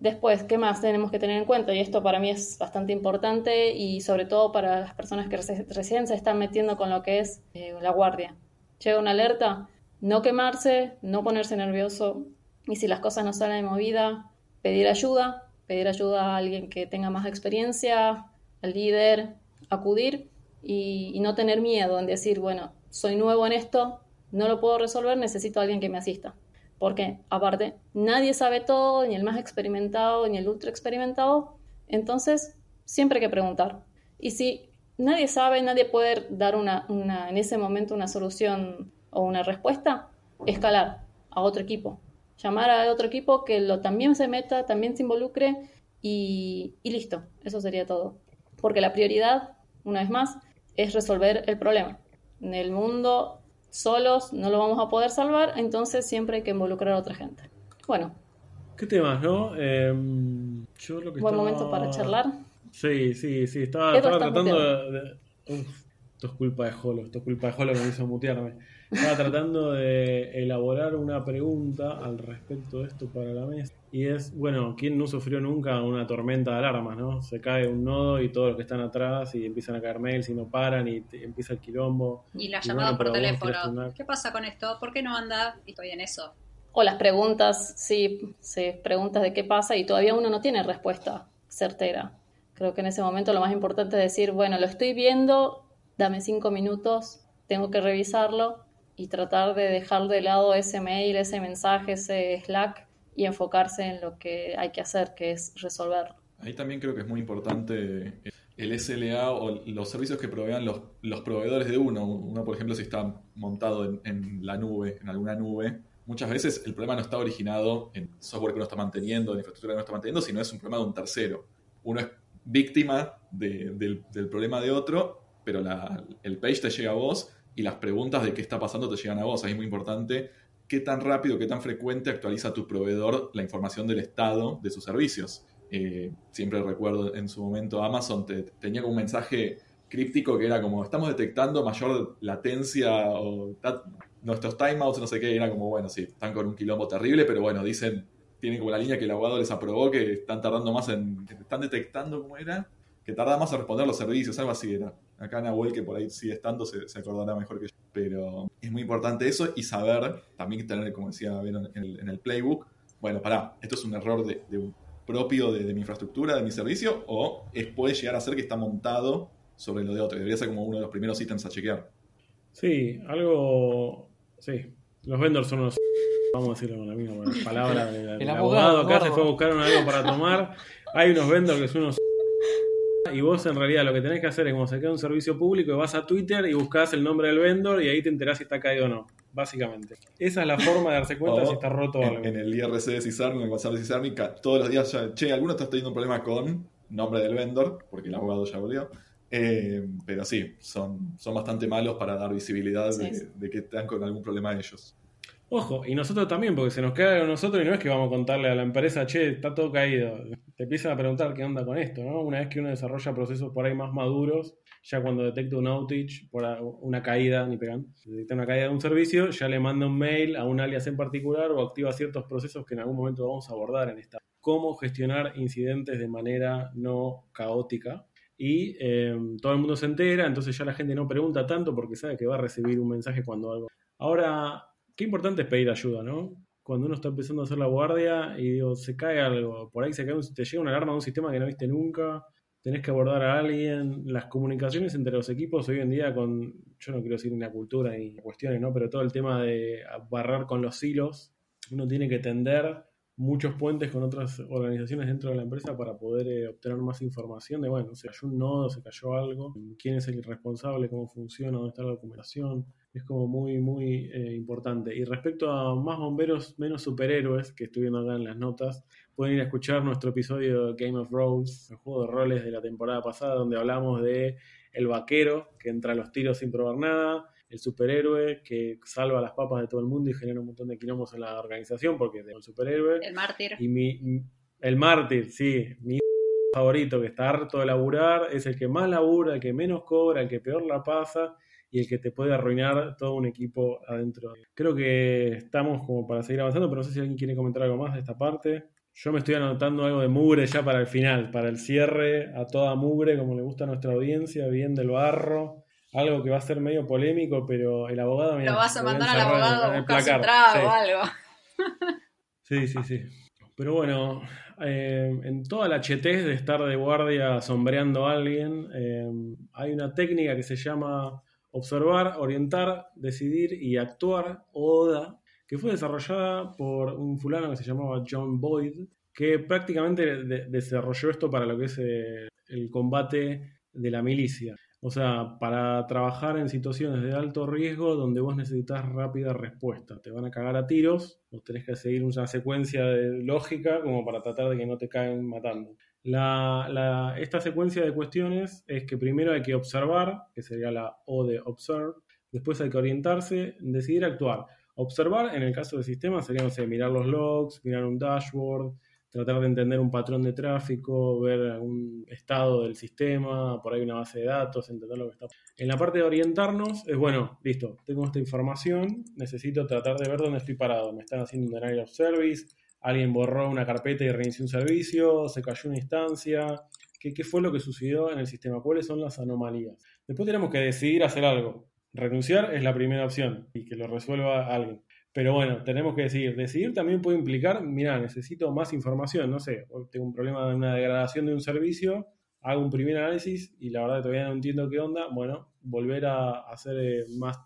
Después, ¿qué más tenemos que tener en cuenta? Y esto para mí es bastante importante y sobre todo para las personas que recién se están metiendo con lo que es eh, la guardia. Llega una alerta, no quemarse, no ponerse nervioso y si las cosas no salen de movida, pedir ayuda, pedir ayuda a alguien que tenga más experiencia, al líder, acudir y, no tener miedo en decir, bueno, soy nuevo en esto, no lo puedo resolver, necesito a alguien que me asista. Porque, aparte, nadie sabe todo, ni el más experimentado, ni el ultra experimentado. Entonces, siempre hay que preguntar. Y si nadie sabe, nadie puede dar una, en ese momento una solución o una respuesta, escalar a otro equipo. Llamar a otro equipo que lo, también se meta, también se involucre y, y listo. Eso sería todo. Porque la prioridad, una vez más, es resolver el problema. En el mundo solos no lo vamos a poder salvar, entonces siempre hay que involucrar a otra gente. Bueno. ¿Qué temas, no? Em, yo lo que Buen momento para charlar. Sí, sí, sí. Estaba, tratando de... esto es culpa de Holo, esto es culpa de Holo que me hizo mutearme. Estaba tratando de elaborar una pregunta al respecto de esto para la mesa. Y es, bueno, ¿quién no sufrió nunca una tormenta de alarmas, no? Se cae un nodo y todos los que están atrás y empiezan a caer mails y no paran y empieza el quilombo. Y las llamadas por teléfono. ¿Qué pasa con esto? ¿Por qué no anda? Y estoy en eso. O las preguntas, sí, sí, preguntas de qué pasa y todavía uno no tiene respuesta certera. Creo que en ese momento lo más importante es decir, bueno, lo estoy viendo, dame cinco minutos, tengo que revisarlo y tratar de dejar de lado ese mail, ese mensaje, ese Slack y enfocarse en lo que hay que hacer, que es resolverlo. Ahí también creo que es muy importante el SLA o los servicios que provean los, los proveedores de uno. Uno, por ejemplo, si está montado en, la nube, en alguna nube, muchas veces el problema no está originado en software que uno está manteniendo, en infraestructura que uno está manteniendo, sino es un problema de un tercero. Uno es víctima del, problema de otro, pero el page te llega a vos y las preguntas de qué está pasando te llegan a vos. Ahí es muy importante qué tan rápido, qué tan frecuente actualiza tu proveedor la información del estado de sus servicios. Eh, siempre recuerdo en su momento Amazon te, tenía como un mensaje críptico que era como estamos detectando mayor latencia o nuestros timeouts, no sé qué, era como bueno, sí, están con un quilombo terrible, pero bueno, dicen, tienen como la línea que el abogado les aprobó que están tardando más en, están detectando cómo era, que tarda más en responder los servicios, algo así era. Acá Nahuel, que por ahí sigue estando, se, acordará mejor que yo. Pero es muy importante eso y saber, también tener, como decía en el, en el playbook, bueno, pará, esto es un error de, propio de, mi infraestructura, de mi servicio, o es, puede llegar a ser que está montado sobre lo de otro. Debería ser como uno de los primeros ítems a chequear. Sí, algo. Sí, los vendors son unos. Vamos a decirlo con la misma palabra. El, abogado, acá se fue a buscar algo para tomar. Hay unos vendors que son unos y vos en realidad lo que tenés que hacer es como se queda un servicio público y vas a Twitter y buscas el nombre del vendor y ahí te enterás si está caído o no, básicamente. Esa es la forma de darse cuenta si está roto en, algo. En el IRC de CISARM, en el WhatsApp de CISARM, todos los días ya, che, alguno está teniendo un problema con nombre del vendor, porque el abogado ya volvió. Eh, pero sí, son, son bastante malos para dar visibilidad de, de, que están con algún problema ellos. Ojo, y nosotros también, porque se nos queda a nosotros y no es que vamos a contarle a la empresa, che, está todo caído. Te empiezan a preguntar qué onda con esto, ¿no? Una vez que uno desarrolla procesos por ahí más maduros, ya cuando detecta un outage, por una caída, ni pegan, detecta una caída de un servicio, ya le manda un mail a un alias en particular o activa ciertos procesos que en algún momento vamos a abordar en esta. Cómo gestionar incidentes de manera no caótica y eh, todo el mundo se entera, entonces ya la gente no pregunta tanto porque sabe que va a recibir un mensaje cuando algo. Ahora, qué importante es pedir ayuda, ¿no? Cuando uno está empezando a hacer la guardia y digo, se cae algo, por ahí se cae te llega una alarma de un sistema que no viste nunca, tenés que abordar a alguien, las comunicaciones entre los equipos hoy en día con, yo no quiero decir una cultura ni cuestiones, ¿no? Pero todo el tema de barrar con los hilos, uno tiene que tender muchos puentes con otras organizaciones dentro de la empresa para poder eh, obtener más información de, bueno, se cayó un nodo, se cayó algo, quién es el responsable, cómo funciona, dónde está la documentación. Es como muy, muy eh, importante. Y respecto a más bomberos, menos superhéroes, que estoy viendo acá en las notas, pueden ir a escuchar nuestro episodio de Game of Roles, el juego de roles de la temporada pasada, donde hablamos de el vaquero que entra a los tiros sin probar nada, el superhéroe que salva las papas de todo el mundo y genera un montón de quilombos en la organización porque es el superhéroe. El mártir. Y mi, el mártir, sí, mi favorito que está harto de laburar, es el que más labura, el que menos cobra, el que peor la pasa y el que te puede arruinar todo un equipo adentro. Creo que estamos como para seguir avanzando, pero no sé si alguien quiere comentar algo más de esta parte. Yo me estoy anotando algo de mugre ya para el final, para el cierre, a toda mugre, como le gusta a nuestra audiencia, bien del barro algo que va a ser medio polémico, pero el abogado... Lo vas a mandar al abogado a buscar su trago o algo. Sí, sí, sí. Pero bueno, eh, en toda la chetez de estar de guardia sombreando a alguien, eh, hay una técnica que se llama observar, orientar, decidir y actuar, ODA, que fue desarrollada por un fulano que se llamaba John Boyd, que prácticamente desarrolló esto para lo que es eh, el combate de la milicia. O sea, para trabajar en situaciones de alto riesgo donde vos necesitas rápida respuesta. Te van a cagar a tiros, vos tenés que seguir una secuencia de lógica como para tratar de que no te caen matando. Esta secuencia de cuestiones es que primero hay que observar, que sería la O de observe, después hay que orientarse, decidir actuar. Observar, en el caso del sistema, sería, no mirar los logs, mirar un dashboard, tratar de entender un patrón de tráfico, ver un estado del sistema, por ahí una base de datos, entender lo que está. En la parte de orientarnos, es bueno, listo, tengo esta información, necesito tratar de ver dónde estoy parado. Me están haciendo un denial of service, alguien borró una carpeta y reinició un servicio, se cayó una instancia. ¿Qué, ¿Qué fue lo que sucedió en el sistema? ¿Cuáles son las anomalías? Después tenemos que decidir hacer algo. Renunciar es la primera opción y que lo resuelva alguien. Pero bueno, tenemos que decidir. Decidir también puede implicar, mira, necesito más información, no sé, tengo un problema de una degradación de un servicio, hago un primer análisis y la verdad que todavía no entiendo qué onda, bueno, volver a hacer eh, más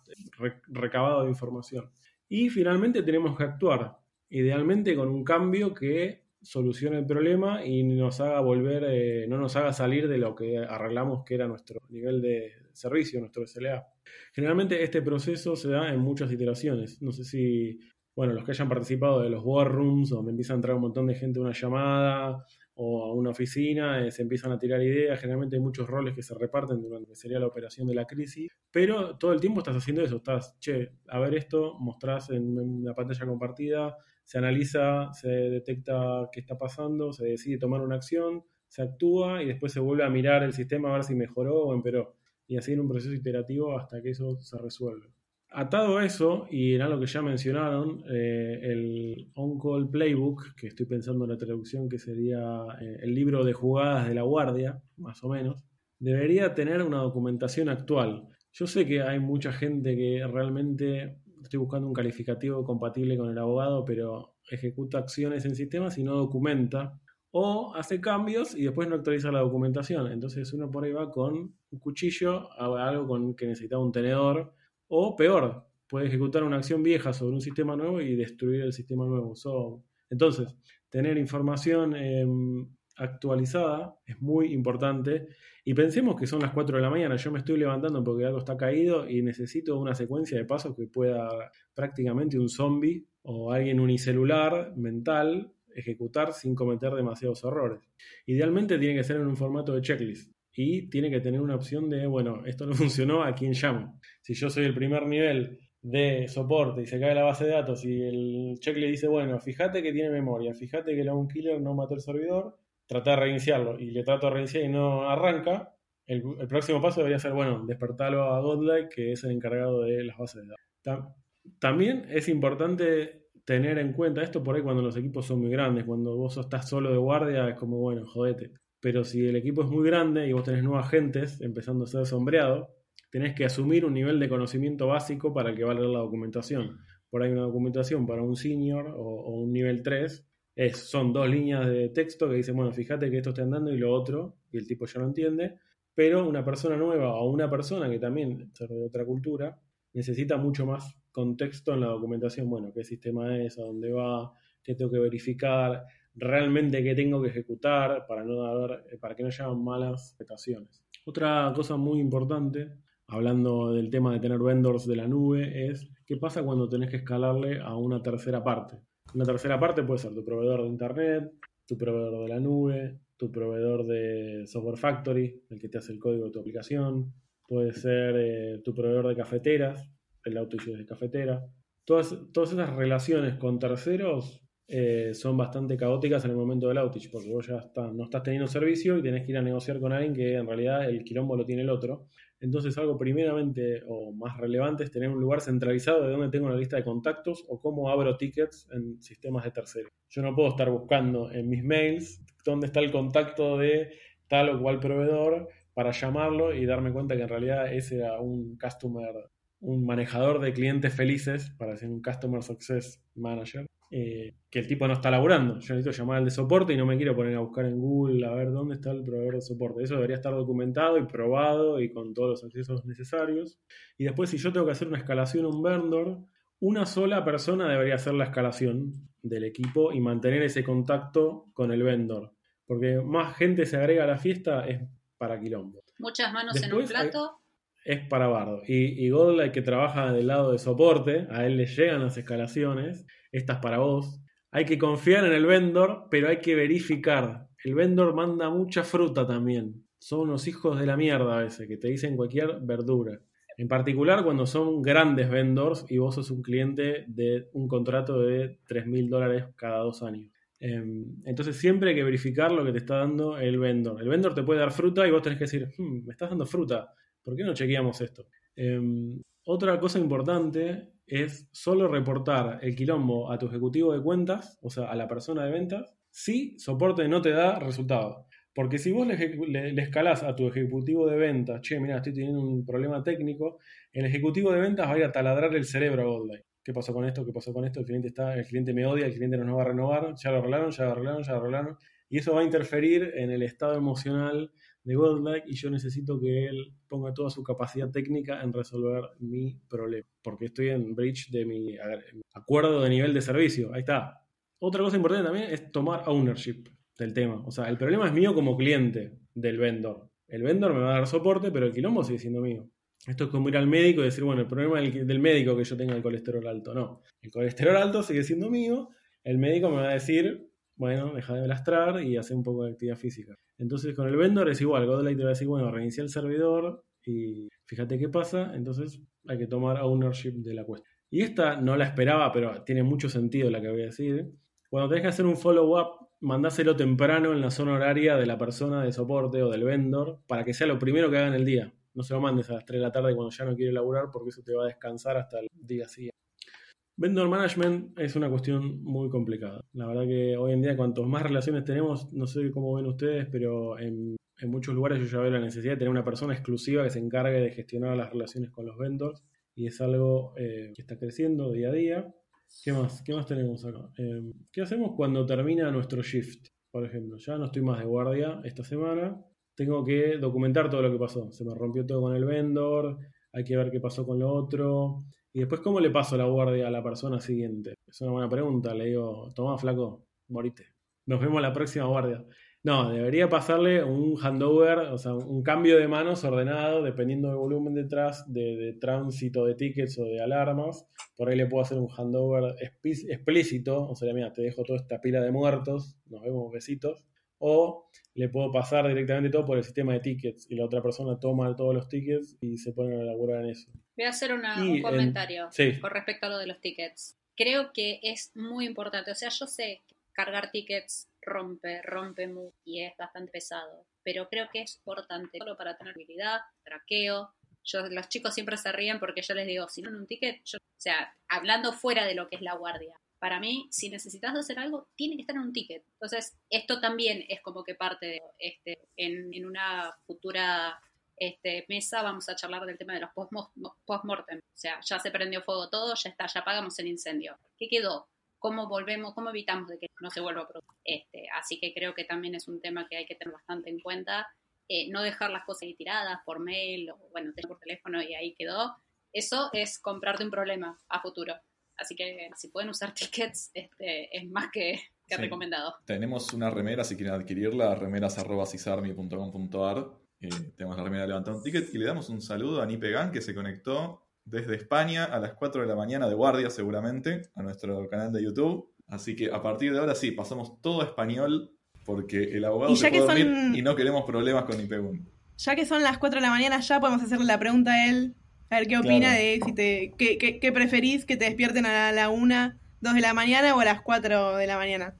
recabado de información. Y finalmente tenemos que actuar, idealmente con un cambio que solucione el problema y nos haga volver, eh, no nos haga salir de lo que arreglamos que era nuestro nivel de servicio, nuestro SLA. Generalmente este proceso se da en muchas iteraciones. No sé si, bueno, los que hayan participado de los war rooms, donde empieza a entrar un montón de gente a una llamada, o a una oficina, eh, se empiezan a tirar ideas, generalmente hay muchos roles que se reparten durante que sería la operación de la crisis, pero todo el tiempo estás haciendo eso, estás, che, a ver esto, mostrás en, en la pantalla compartida, se analiza, se detecta qué está pasando, se decide tomar una acción, se actúa y después se vuelve a mirar el sistema a ver si mejoró o empeoró. Y así en un proceso iterativo hasta que eso se resuelve. Atado a eso, y era lo que ya mencionaron, eh, el On-Call Playbook, que estoy pensando en la traducción que sería eh, el libro de jugadas de la guardia, más o menos, debería tener una documentación actual. Yo sé que hay mucha gente que realmente estoy buscando un calificativo compatible con el abogado, pero ejecuta acciones en sistemas y no documenta o hace cambios y después no actualiza la documentación. Entonces uno por ahí va con un cuchillo a algo con que necesita un tenedor o peor, puede ejecutar una acción vieja sobre un sistema nuevo y destruir el sistema nuevo. entonces, tener información em, actualizada es muy importante. Y pensemos que son las 4 de la mañana, yo me estoy levantando porque algo está caído y necesito una secuencia de pasos que pueda prácticamente un zombie o alguien unicelular mental ejecutar sin cometer demasiados errores. Idealmente tiene que ser en un formato de checklist y tiene que tener una opción de, bueno, esto no funcionó, ¿a quién llamo? Si yo soy el primer nivel de soporte y se cae la base de datos y el check le dice, bueno, fíjate que tiene memoria, fíjate que el un killer no mató el servidor, trata de reiniciarlo y le trato de reiniciar y no arranca, el, próximo paso debería ser, bueno, despertarlo a Godlike, que es el encargado de las bases de datos. También es importante tener en cuenta esto por ahí cuando los equipos son muy grandes, cuando vos estás solo de guardia es como, bueno, jodete. Pero si el equipo es muy grande y vos tenés nuevos agentes empezando a ser sombreado, tenés que asumir un nivel de conocimiento básico para el que va a leer la documentación. Por ahí una documentación para un senior o, un nivel 3 son dos líneas de texto que dicen, bueno, fíjate que esto está andando y lo otro, y el tipo ya lo entiende, pero una persona nueva o una persona que también es de otra cultura necesita mucho más contexto en la documentación, bueno, qué sistema es, a dónde va, qué tengo que verificar, realmente qué tengo que ejecutar para, no dar, eh, para que no haya malas interpretaciones. Otra cosa muy importante, hablando del tema de tener vendors de la nube, es qué pasa cuando tenés que escalarle a una tercera parte. Una tercera parte puede ser tu proveedor de internet, tu proveedor de la nube, tu proveedor de software factory, el que te hace el código de tu aplicación, puede ser eh, tu proveedor de cafeteras, el auto de cafetera. Todas, todas esas relaciones con terceros eh, son bastante caóticas en el momento del outage, porque vos ya no estás teniendo servicio y tenés que ir a negociar con alguien que en realidad el quilombo lo tiene el otro. Entonces algo primeramente o más relevante es tener un lugar centralizado de donde tengo una lista de contactos o cómo abro tickets en sistemas de terceros. Yo no puedo estar buscando en mis mails dónde está el contacto de tal o cual proveedor para llamarlo y darme cuenta que en realidad ese era un customer, un manejador de clientes felices, para decir un customer success manager, eh, que el tipo no está laburando. Yo necesito llamar al de soporte y no me quiero poner a buscar en Google a ver dónde está el proveedor de soporte. Eso debería estar documentado y probado y con todos los accesos necesarios. Y después, si yo tengo que hacer una escalación a un vendor, una sola persona debería hacer la escalación del equipo y mantener ese contacto con el vendor. Porque más gente se agrega a la fiesta es para quilombo. Muchas manos en un plato. es para bardo. Y, y Godlike que trabaja del lado de soporte, a él le llegan las escalaciones esta es para vos. Hay que confiar en el vendor, pero hay que verificar. El vendor manda mucha fruta también. Son unos hijos de la mierda a veces, que te dicen cualquier verdura. En particular cuando son grandes vendors y vos sos un cliente de un contrato de 3 mil dólares cada dos años. Em, entonces siempre hay que verificar lo que te está dando el vendor. El vendor te puede dar fruta y vos tenés que decir, hmm, me estás dando fruta, ¿por qué no chequeamos esto? Em, otra cosa importante es solo reportar el quilombo a tu ejecutivo de cuentas, o sea, a la persona de ventas, si soporte no te da resultado. Porque si vos le, escalás a tu ejecutivo de ventas, che, mira, estoy teniendo un problema técnico, el ejecutivo de ventas va a ir a taladrar el cerebro a Goldline. ¿Qué pasó con esto? ¿Qué pasó con esto? El cliente está, el cliente me odia, el cliente no va a renovar, ya lo arreglaron, ya lo arreglaron, ya lo arreglaron. Y eso va a interferir en el estado emocional de Godlike y yo necesito que él ponga toda su capacidad técnica en resolver mi problema, porque estoy en breach de mi acuerdo de nivel de servicio. Ahí está. Otra cosa importante también es tomar ownership del tema. O sea, el problema es mío como cliente del vendor. El vendor me va a dar soporte, pero el quilombo sigue siendo mío. Esto es como ir al médico y decir, bueno, el problema del, médico que yo tenga el colesterol alto. No, el colesterol alto sigue siendo mío. El médico me va a decir, bueno, deja de lastrar y hace un poco de actividad física. Entonces con el vendor es igual, Godlight te va a decir, bueno, reinicia el servidor y fíjate qué pasa, entonces hay que tomar ownership de la cuestión. Y esta no la esperaba, pero tiene mucho sentido la que voy a decir. Cuando tenés que hacer un follow-up, mandáselo temprano en la zona horaria de la persona de soporte o del vendor para que sea lo primero que haga en el día. No se lo mandes a las 3 de la tarde cuando ya no quiere laburar porque eso te va a descansar hasta el día siguiente. Vendor management es una cuestión muy complicada. La verdad que hoy en día cuantos más relaciones tenemos, no sé cómo ven ustedes, pero en, muchos lugares yo ya veo la necesidad de tener una persona exclusiva que se encargue de gestionar las relaciones con los vendors y es algo eh, que está creciendo día a día. ¿Qué más? ¿Qué más tenemos acá? Eh, ¿Qué hacemos cuando termina nuestro shift? Por ejemplo, ya no estoy más de guardia esta semana, tengo que documentar todo lo que pasó. Se me rompió todo con el vendor, hay que ver qué pasó con lo otro. Y después, ¿cómo le paso la guardia a la persona siguiente? Es una buena pregunta. Le digo, toma, flaco, morite. Nos vemos la próxima guardia. No, debería pasarle un handover, o sea, un cambio de manos ordenado, dependiendo del volumen detrás, de, de tránsito de tickets o de alarmas. Por ahí le puedo hacer un handover explícito, o sea, mira, te dejo toda esta pila de muertos, nos vemos, besitos. O le puedo pasar directamente todo por el sistema de tickets y la otra persona toma todos los tickets y se pone a elaborar en eso. Voy a hacer una, un comentario con respecto a lo de los tickets. Creo que es muy importante, o sea, yo sé que cargar tickets rompe, rompe mucho y es bastante pesado. Pero creo que es importante solo para tener habilidad, traqueo. Yo, los chicos siempre se ríen porque yo les digo, si no en un ticket, o sea, hablando fuera de lo que es la guardia. Para mí, si necesitas hacer algo, tiene que estar en un ticket. Entonces, esto también es como que parte de este, en, en una futura este, mesa vamos a charlar del tema de los post-mortem. O sea, ya se prendió fuego todo, ya está, ya apagamos el incendio. ¿Qué quedó? cómo volvemos, cómo evitamos de que no se vuelva a producir. Este, así que creo que también es un tema que hay que tener bastante en cuenta. Eh, no dejar las cosas ahí tiradas por mail o, bueno, por teléfono y ahí quedó. Eso es comprarte un problema a futuro. Así que si pueden usar tickets, este, es más que, recomendado. Tenemos una remera, si quieren adquirirla, remeras.cisarmi.com.ar. Eh, tenemos la remera de levantar un ticket y le damos un saludo a Nipegan que se conectó desde España a las 4 de la mañana de guardia seguramente a nuestro canal de YouTube. Así que a partir de ahora sí, pasamos todo a español porque el abogado se puede dormir y no queremos problemas con IPEGUN. Ya que son las 4 de la mañana ya podemos hacerle la pregunta a él, a ver qué opina de si te, qué, qué, preferís, que te despierten a la 1, 2 de la mañana o a las 4 de la mañana.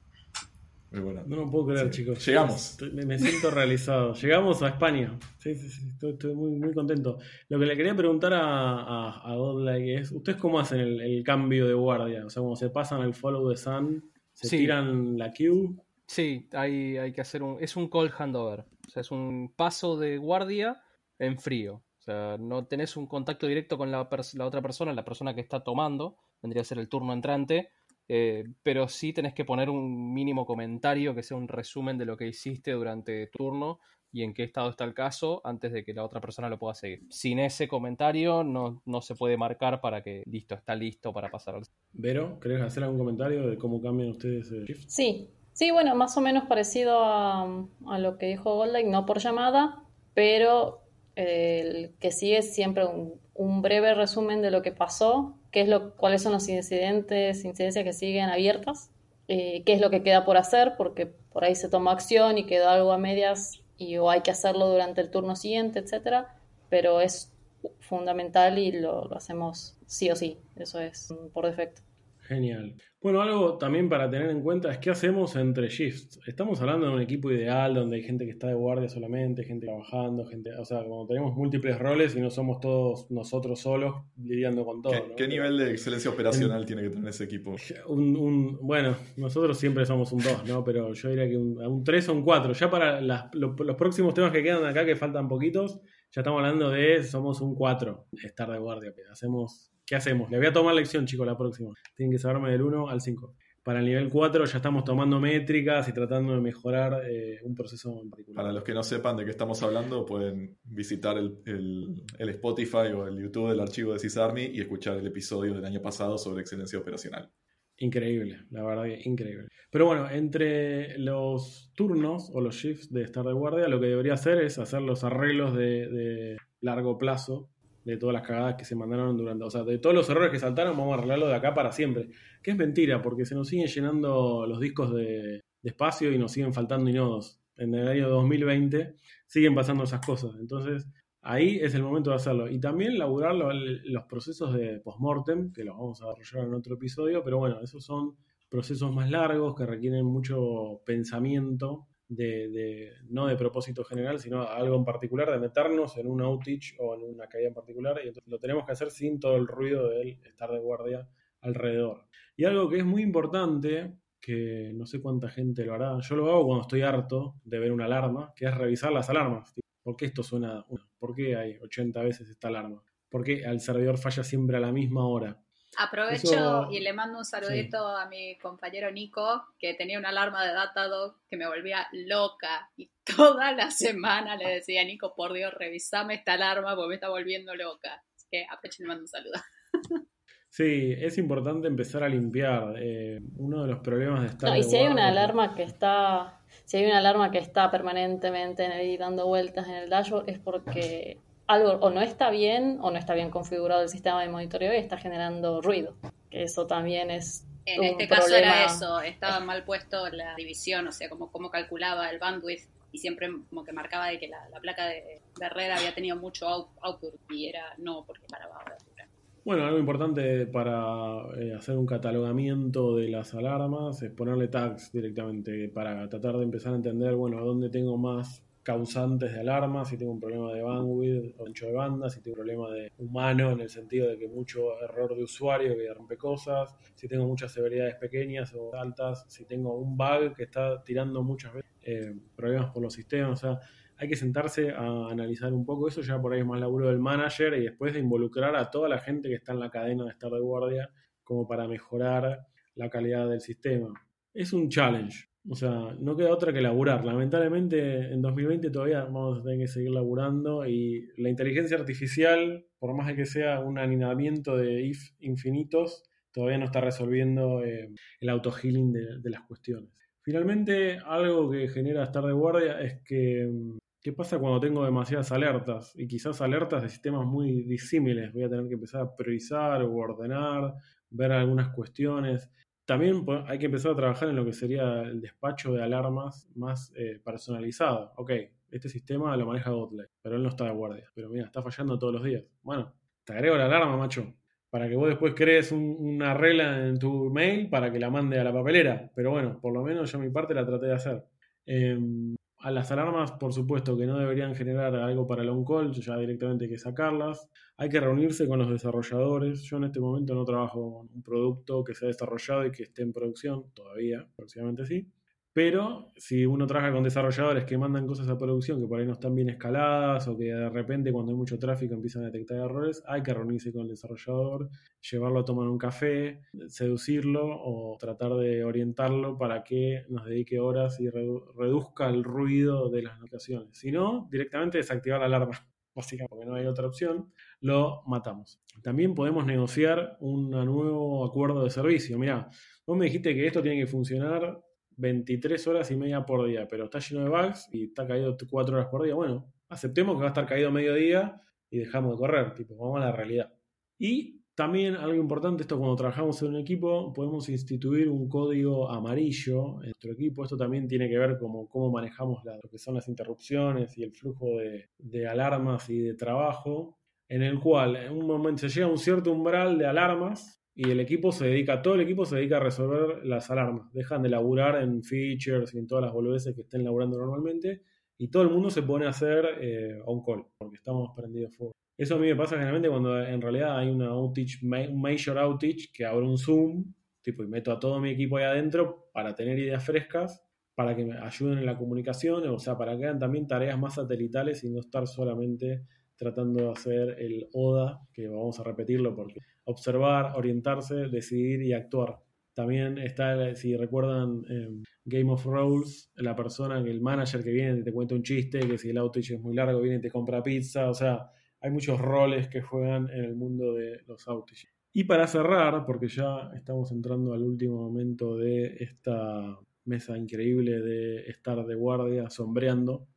No lo puedo creer, chicos. Llegamos. me siento realizado. Llegamos a España. Sí, sí, sí. Estoy, muy, muy contento. Lo que le quería preguntar a, a, Godlike es: ¿Ustedes cómo hacen el, cambio de guardia? O sea, cuando se pasan al follow the sun, ¿se tiran la queue? Sí, hay, hay que hacer un. Es un call handover. O sea, es un paso de guardia en frío. Sea, no tenés un contacto directo con la, la otra persona, la persona que está tomando. Vendría a ser el turno entrante eh, pero sí tenés que poner un mínimo comentario que sea un resumen de lo que hiciste durante tu turno y en qué estado está el caso antes de que la otra persona lo pueda seguir. Sin ese comentario no, no se puede marcar para que listo, está listo para pasar al... Vero, ¿querés hacer algún comentario de cómo cambian ustedes el shift? Sí, sí, bueno, más o menos parecido a, a lo que dijo Goldline, no por llamada, pero el que sigue siempre un, un breve resumen de lo que pasó qué es lo, cuáles son los incidentes, incidencias que siguen abiertas, eh, qué es lo que queda por hacer, porque por ahí se toma acción y quedó algo a medias y o hay que hacerlo durante el turno siguiente, etcétera, pero es fundamental y lo, lo hacemos sí o sí, eso es por defecto. Genial. Bueno, algo también para tener en cuenta es qué hacemos entre shifts. Estamos hablando de un equipo ideal donde hay gente que está de guardia solamente, gente trabajando, gente, o sea, cuando tenemos múltiples roles y no somos todos nosotros solos lidiando con todo. ¿Qué, nivel de excelencia operacional tiene que tener ese equipo? Un, bueno, nosotros siempre somos un 2, ¿no? Pero yo diría que un 3 o un 4. Ya para los próximos temas que quedan acá, que faltan poquitos, ya estamos hablando de somos un 4, estar de guardia. Hacemos ¿Qué hacemos? Le voy a tomar lección, chicos, la próxima. Tienen que saberme del 1 al 5. Para el nivel 4 ya estamos tomando métricas y tratando de mejorar eh, un proceso en particular. Para los que no sepan de qué estamos hablando, pueden visitar el, el, Spotify o el YouTube del archivo de CISARMI y escuchar el episodio del año pasado sobre excelencia operacional. Increíble, la verdad que increíble. Pero bueno, entre los turnos o los shifts de estar de guardia, lo que debería hacer es hacer los arreglos de, de largo plazo de todas las cagadas que se mandaron durante, o sea, de todos los errores que saltaron, vamos a arreglarlo de acá para siempre. Que es mentira, porque se nos siguen llenando los discos de, despacio y nos siguen faltando inodos. En el año 2020 siguen pasando esas cosas. Entonces, ahí es el momento de hacerlo. Y también laburar los procesos de postmortem, que los vamos a desarrollar en otro episodio, pero bueno, esos son procesos más largos que requieren mucho pensamiento, de, no de propósito general, sino algo en particular, de meternos en un outage o en una caída en particular, y entonces lo tenemos que hacer sin todo el ruido de estar de guardia alrededor. Y algo que es muy importante, que no sé cuánta gente lo hará, yo lo hago cuando estoy harto de ver una alarma, que es revisar las alarmas. ¿Por qué esto suena? ¿Por qué hay 80 veces esta alarma? ¿Por qué al servidor falla siempre a la misma hora? Aprovecho y le mando un saludito a mi compañero Nico, que tenía una alarma de Datadog que me volvía loca. Y toda la semana le decía, Nico, por Dios, revisame esta alarma porque me está volviendo loca. Así que aprovecho y le mando un saludo. Sí, es importante empezar a limpiar. Eh, uno de los problemas de estar. No, y si hay una alarma que está. Si hay una alarma que está permanentemente ahí dando vueltas en el dashboard, es porque algo o no está bien o no está bien configurado el sistema de monitoreo y está generando ruido. Que eso también es. En este caso era eso, estaba mal puesto la división, o sea, como, como calculaba el bandwidth y siempre como que marcaba de que la, placa de, de, red había tenido mucho output y era no porque paraba ahora. Bueno, algo importante para eh, hacer un catalogamiento de las alarmas es ponerle tags directamente para tratar de empezar a entender, bueno, dónde tengo más causantes de alarmas, si tengo un problema de bandwidth o ancho de banda, si tengo un problema de humano en el sentido de que mucho error de usuario que rompe cosas, si tengo muchas severidades pequeñas o altas, si tengo un bug que está tirando muchas veces eh, problemas por los sistemas, o sea, hay que sentarse a analizar un poco eso, ya por ahí es más laburo del manager y después de involucrar a toda la gente que está en la cadena de estar de guardia como para mejorar la calidad del sistema. Es un challenge, o sea, no queda otra que laburar. Lamentablemente en 2020 todavía vamos a tener que seguir laburando y la inteligencia artificial, por más de que sea un alineamiento de if infinitos, todavía no está resolviendo eh, el auto-healing de, de las cuestiones. Finalmente, algo que genera estar de guardia es que ¿Qué pasa cuando tengo demasiadas alertas? Y quizás alertas de sistemas muy disímiles. Voy a tener que empezar a priorizar o ordenar, ver algunas cuestiones. También hay que empezar a trabajar en lo que sería el despacho de alarmas más eh, personalizado. Ok, este sistema lo maneja Gotley, pero él no está de guardia. Pero mira, está fallando todos los días. Bueno, te agrego la alarma, macho, para que vos después crees una regla en tu mail para que la mande a la papelera. Pero bueno, por lo menos yo mi parte la traté de hacer. Em, a las alarmas, por supuesto, que no deberían generar algo para el on-call, ya directamente hay que sacarlas. Hay que reunirse con los desarrolladores. Yo en este momento no trabajo con un producto que sea desarrollado y que esté en producción, todavía, próximamente sí. Pero si uno trabaja con desarrolladores que mandan cosas a producción que por ahí no están bien escaladas o que de repente cuando hay mucho tráfico empiezan a detectar errores, hay que reunirse con el desarrollador, llevarlo a tomar un café, seducirlo o tratar de orientarlo para que nos dedique horas y reduzca el ruido de las notificaciones. Si no, directamente desactivar la alarma, básicamente, porque no hay otra opción, lo matamos. También podemos negociar un nuevo acuerdo de servicio. Mira, vos me dijiste que esto tiene que funcionar 23 horas y media por día, pero está lleno de bugs y está caído 4 horas por día. Bueno, aceptemos que va a estar caído medio día y dejamos de correr, tipo, vamos a la realidad. Y también algo importante, esto cuando trabajamos en un equipo, podemos instituir un código amarillo en nuestro equipo. Esto también tiene que ver con cómo manejamos lo que son las interrupciones y el flujo de, de alarmas y de trabajo, en el cual en un momento se llega a un cierto umbral de alarmas y el equipo se dedica, todo el equipo se dedica a resolver las alarmas. Dejan de laburar en features y en todas las boludeces que estén laburando normalmente y todo el mundo se pone a hacer eh, on-call porque estamos prendidos fuego. Eso a mí me pasa generalmente cuando en realidad hay una outage, un major outage que abro un Zoom tipo, y meto a todo mi equipo ahí adentro para tener ideas frescas, para que me ayuden en la comunicación, o sea, para que hagan también tareas más satelitales y no estar solamente tratando de hacer el ODA, que vamos a repetirlo porque observar, orientarse, decidir y actuar. También está, si recuerdan, em, Game of Roles, la persona, el manager que viene y te cuenta un chiste, que si el outage es muy largo viene y te compra pizza, o sea, hay muchos roles que juegan en el mundo de los outages. Y para cerrar, porque ya estamos entrando al último momento de esta mesa increíble de estar de guardia, sombreando,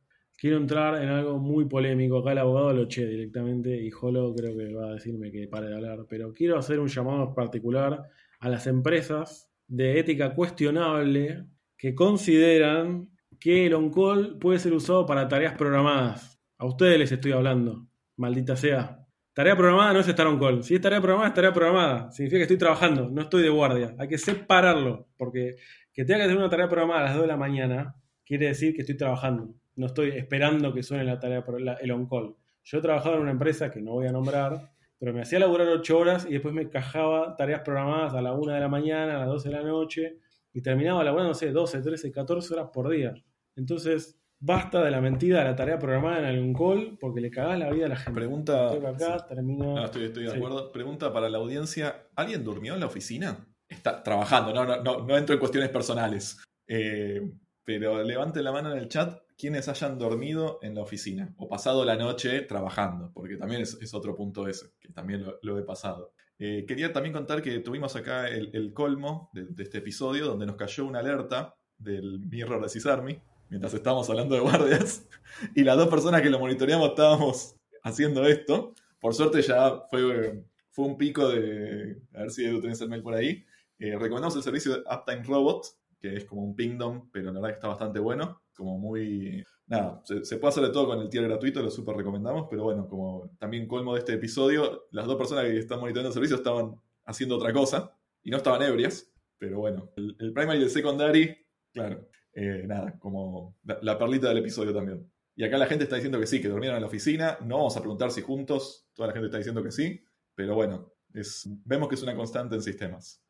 Quiero entrar en algo muy polémico. Acá el abogado lo eché directamente y Jolo creo que va a decirme que pare de hablar. Pero quiero hacer un llamado particular a las empresas de ética cuestionable que consideran que el on-call puede ser usado para tareas programadas. A ustedes les estoy hablando, maldita sea. Tarea programada no es estar on-call. Si es tarea programada, es tarea programada. Significa que estoy trabajando, no estoy de guardia. Hay que separarlo, porque que tenga que hacer una tarea programada a las 2 de la mañana quiere decir que estoy trabajando. No estoy esperando que suene la tarea, el on-call. Yo he trabajado en una empresa que no voy a nombrar, pero me hacía laburar 8 horas y después me cajaba tareas programadas a la 1 de la mañana, a las 12 de la noche, y terminaba laburando, no sé, 12, 13, 14 horas por día. Entonces, basta de la mentira de la tarea programada en algún call porque le cagás la vida a la gente. Pregunta. Acá, no, estoy, estoy de acuerdo. Pregunta para la audiencia: ¿alguien durmió en la oficina? Está trabajando, no, no, no, no entro en cuestiones personales. Eh, pero levanten la mano en el chat quienes hayan dormido en la oficina o pasado la noche trabajando, porque también es, otro punto ese, que también lo, he pasado. Eh, quería también contar que tuvimos acá el, colmo de, este episodio donde nos cayó una alerta del mirror de Cisarmi mientras estábamos hablando de guardias, y las dos personas que lo monitoreamos estábamos haciendo esto. Por suerte ya fue, fue un pico de... A ver si Edu tenés el mail por ahí. Eh, recomendamos el servicio de Uptime Robot, que es como un pingdom, pero la verdad que está bastante bueno. Como muy... Nada, se, puede hacer de todo con el tier gratuito, lo súper recomendamos, pero bueno, como también colmo de este episodio, las dos personas que están monitoreando el servicio estaban haciendo otra cosa y no estaban ebrias, pero bueno, el, el primary y el secondary, claro, eh, nada, como la, perlita del episodio también. Y acá la gente está diciendo que sí, que durmieron en la oficina. No vamos a preguntar si juntos, toda la gente está diciendo que sí, pero bueno, es, vemos que es una constante en sistemas.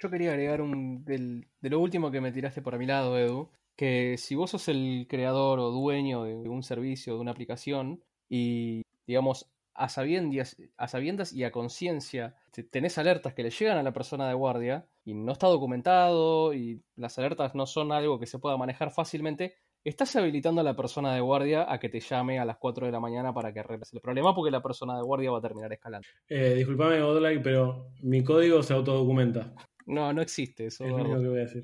Yo quería agregar un, del, de lo último que me tiraste por mi lado, Edu, que si vos sos el creador o dueño de un servicio, de una aplicación, y digamos, a sabiendas, a sabiendas y a conciencia tenés alertas que le llegan a la persona de guardia y no está documentado y las alertas no son algo que se pueda manejar fácilmente, estás habilitando a la persona de guardia a que te llame a las 4 de la mañana para que arregles el problema porque la persona de guardia va a terminar escalando. Eh, disculpame, Godlike, pero mi código se autodocumenta. No, no existe eso. Es lo único que voy a decir.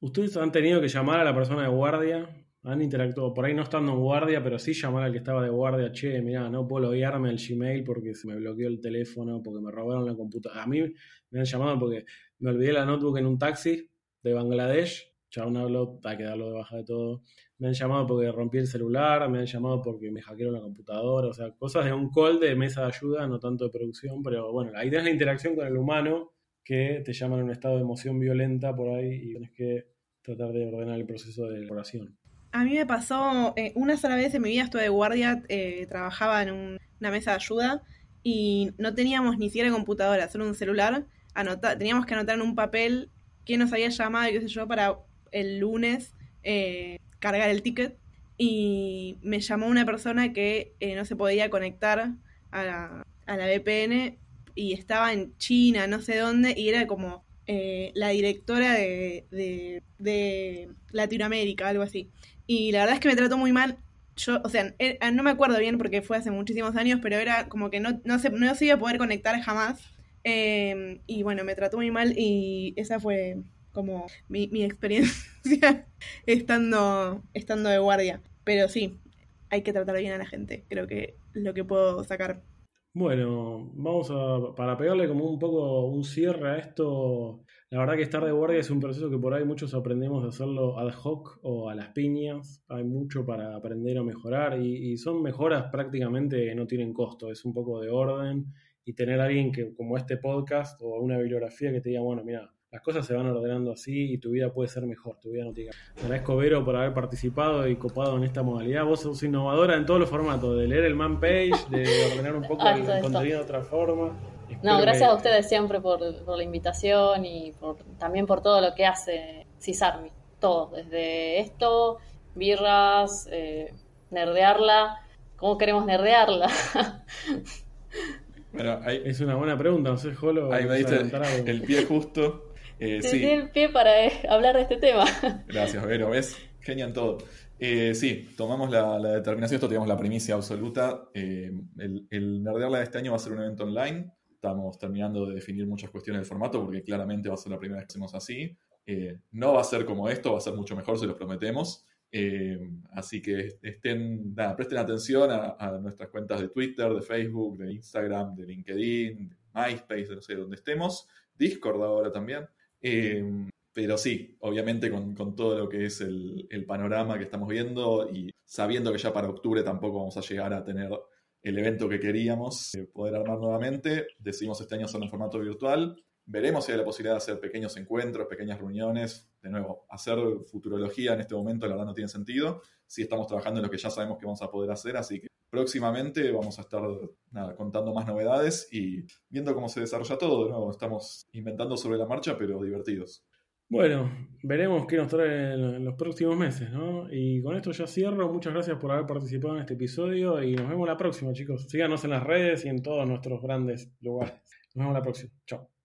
¿Ustedes han tenido que llamar a la persona de guardia han interactuado, por ahí no estando en guardia, pero sí llamar al que estaba de guardia, che, mira, no puedo loguearme el Gmail porque se me bloqueó el teléfono, porque me robaron la computadora. A mí me han llamado porque me olvidé la notebook en un taxi de Bangladesh, una habló, hay que darlo de baja de todo. Me han llamado porque rompí el celular, me han llamado porque me hackearon la computadora, o sea, cosas de un call de mesa de ayuda, no tanto de producción, pero bueno, la idea es la interacción con el humano que te llaman en un estado de emoción violenta por ahí y tienes que tratar de ordenar el proceso de elaboración. A mí me pasó eh, una sola vez en mi vida, estuve de guardia, eh, trabajaba en una mesa de ayuda y no teníamos ni siquiera computadora, solo un celular. teníamos que anotar en un papel quién nos había llamado y qué sé yo para el lunes eh, cargar el ticket. Y me llamó una persona que no se podía conectar a a la VPN y estaba en China, no sé dónde, y era como la directora de, de, de, Latinoamérica, algo así. Y la verdad es que me trató muy mal. Yo, o sea, eh, no me acuerdo bien porque fue hace muchísimos años, pero era como que no, no, se, no se iba a poder conectar jamás. Em, y bueno, me trató muy mal y esa fue como mi, mi experiencia estando, estando de guardia. Pero sí, hay que tratar bien a la gente. Creo que lo que puedo sacar. Bueno, vamos a, para pegarle como un poco un cierre a esto, la verdad que estar de guardia es un proceso que por ahí muchos aprendemos a hacerlo ad hoc o a las piñas. Hay mucho para aprender o mejorar y, son mejoras prácticamente no tienen costo. Es un poco de orden y tener a alguien que como este podcast o una bibliografía que te diga, bueno, mira, las cosas se van ordenando así y tu vida puede ser mejor, tu vida no tiene Agradezco Vero por haber participado y copado en esta modalidad. Vos sos innovadora en todos los formatos, de leer el man page, de ordenar un poco el contenido de otra forma. No, gracias a ustedes siempre por, la invitación y por, también por todo lo que hace Cisarmi. Todo, desde esto, birras, eh, nerdearla. ¿Cómo queremos nerdearla? Es una buena pregunta, no sé, Jolo. Ahí me diste el pie justo. Eh, sí. el pie para eh, hablar de este tema. Gracias, Vero. ¿Ves? Genial todo. Eh, sí, tomamos la, determinación, esto tenemos la primicia absoluta. el, el Nerdearla de este año va a ser un evento online. Estamos terminando de definir muchas cuestiones del formato porque claramente va a ser la primera vez que hacemos así. Eh, no va a ser como esto, va a ser mucho mejor, se los prometemos. Eh, así que estén, presten atención a, nuestras cuentas de Twitter, de Facebook, de Instagram, de LinkedIn, de MySpace, no sé dónde estemos. Discord ahora también. Eh, Pero sí, obviamente con, todo lo que es el, panorama que estamos viendo y sabiendo que ya para octubre tampoco vamos a llegar a tener el evento que queríamos eh, poder armar nuevamente, decidimos este año hacerlo en formato virtual. Veremos si hay la posibilidad de hacer pequeños encuentros, pequeñas reuniones. De nuevo, hacer futurología en este momento la verdad no tiene sentido. Sí estamos trabajando en lo que ya sabemos que vamos a poder hacer, así que próximamente vamos a estar contando más novedades y viendo cómo se desarrolla todo. De nuevo, estamos inventando sobre la marcha, pero divertidos. Bueno, veremos qué nos trae en los próximos meses, ¿no? Y con esto ya cierro. Muchas gracias por haber participado en este episodio y nos vemos la próxima, chicos. Síganos en las redes y en todos nuestros grandes lugares. Nos vemos la próxima. Chao.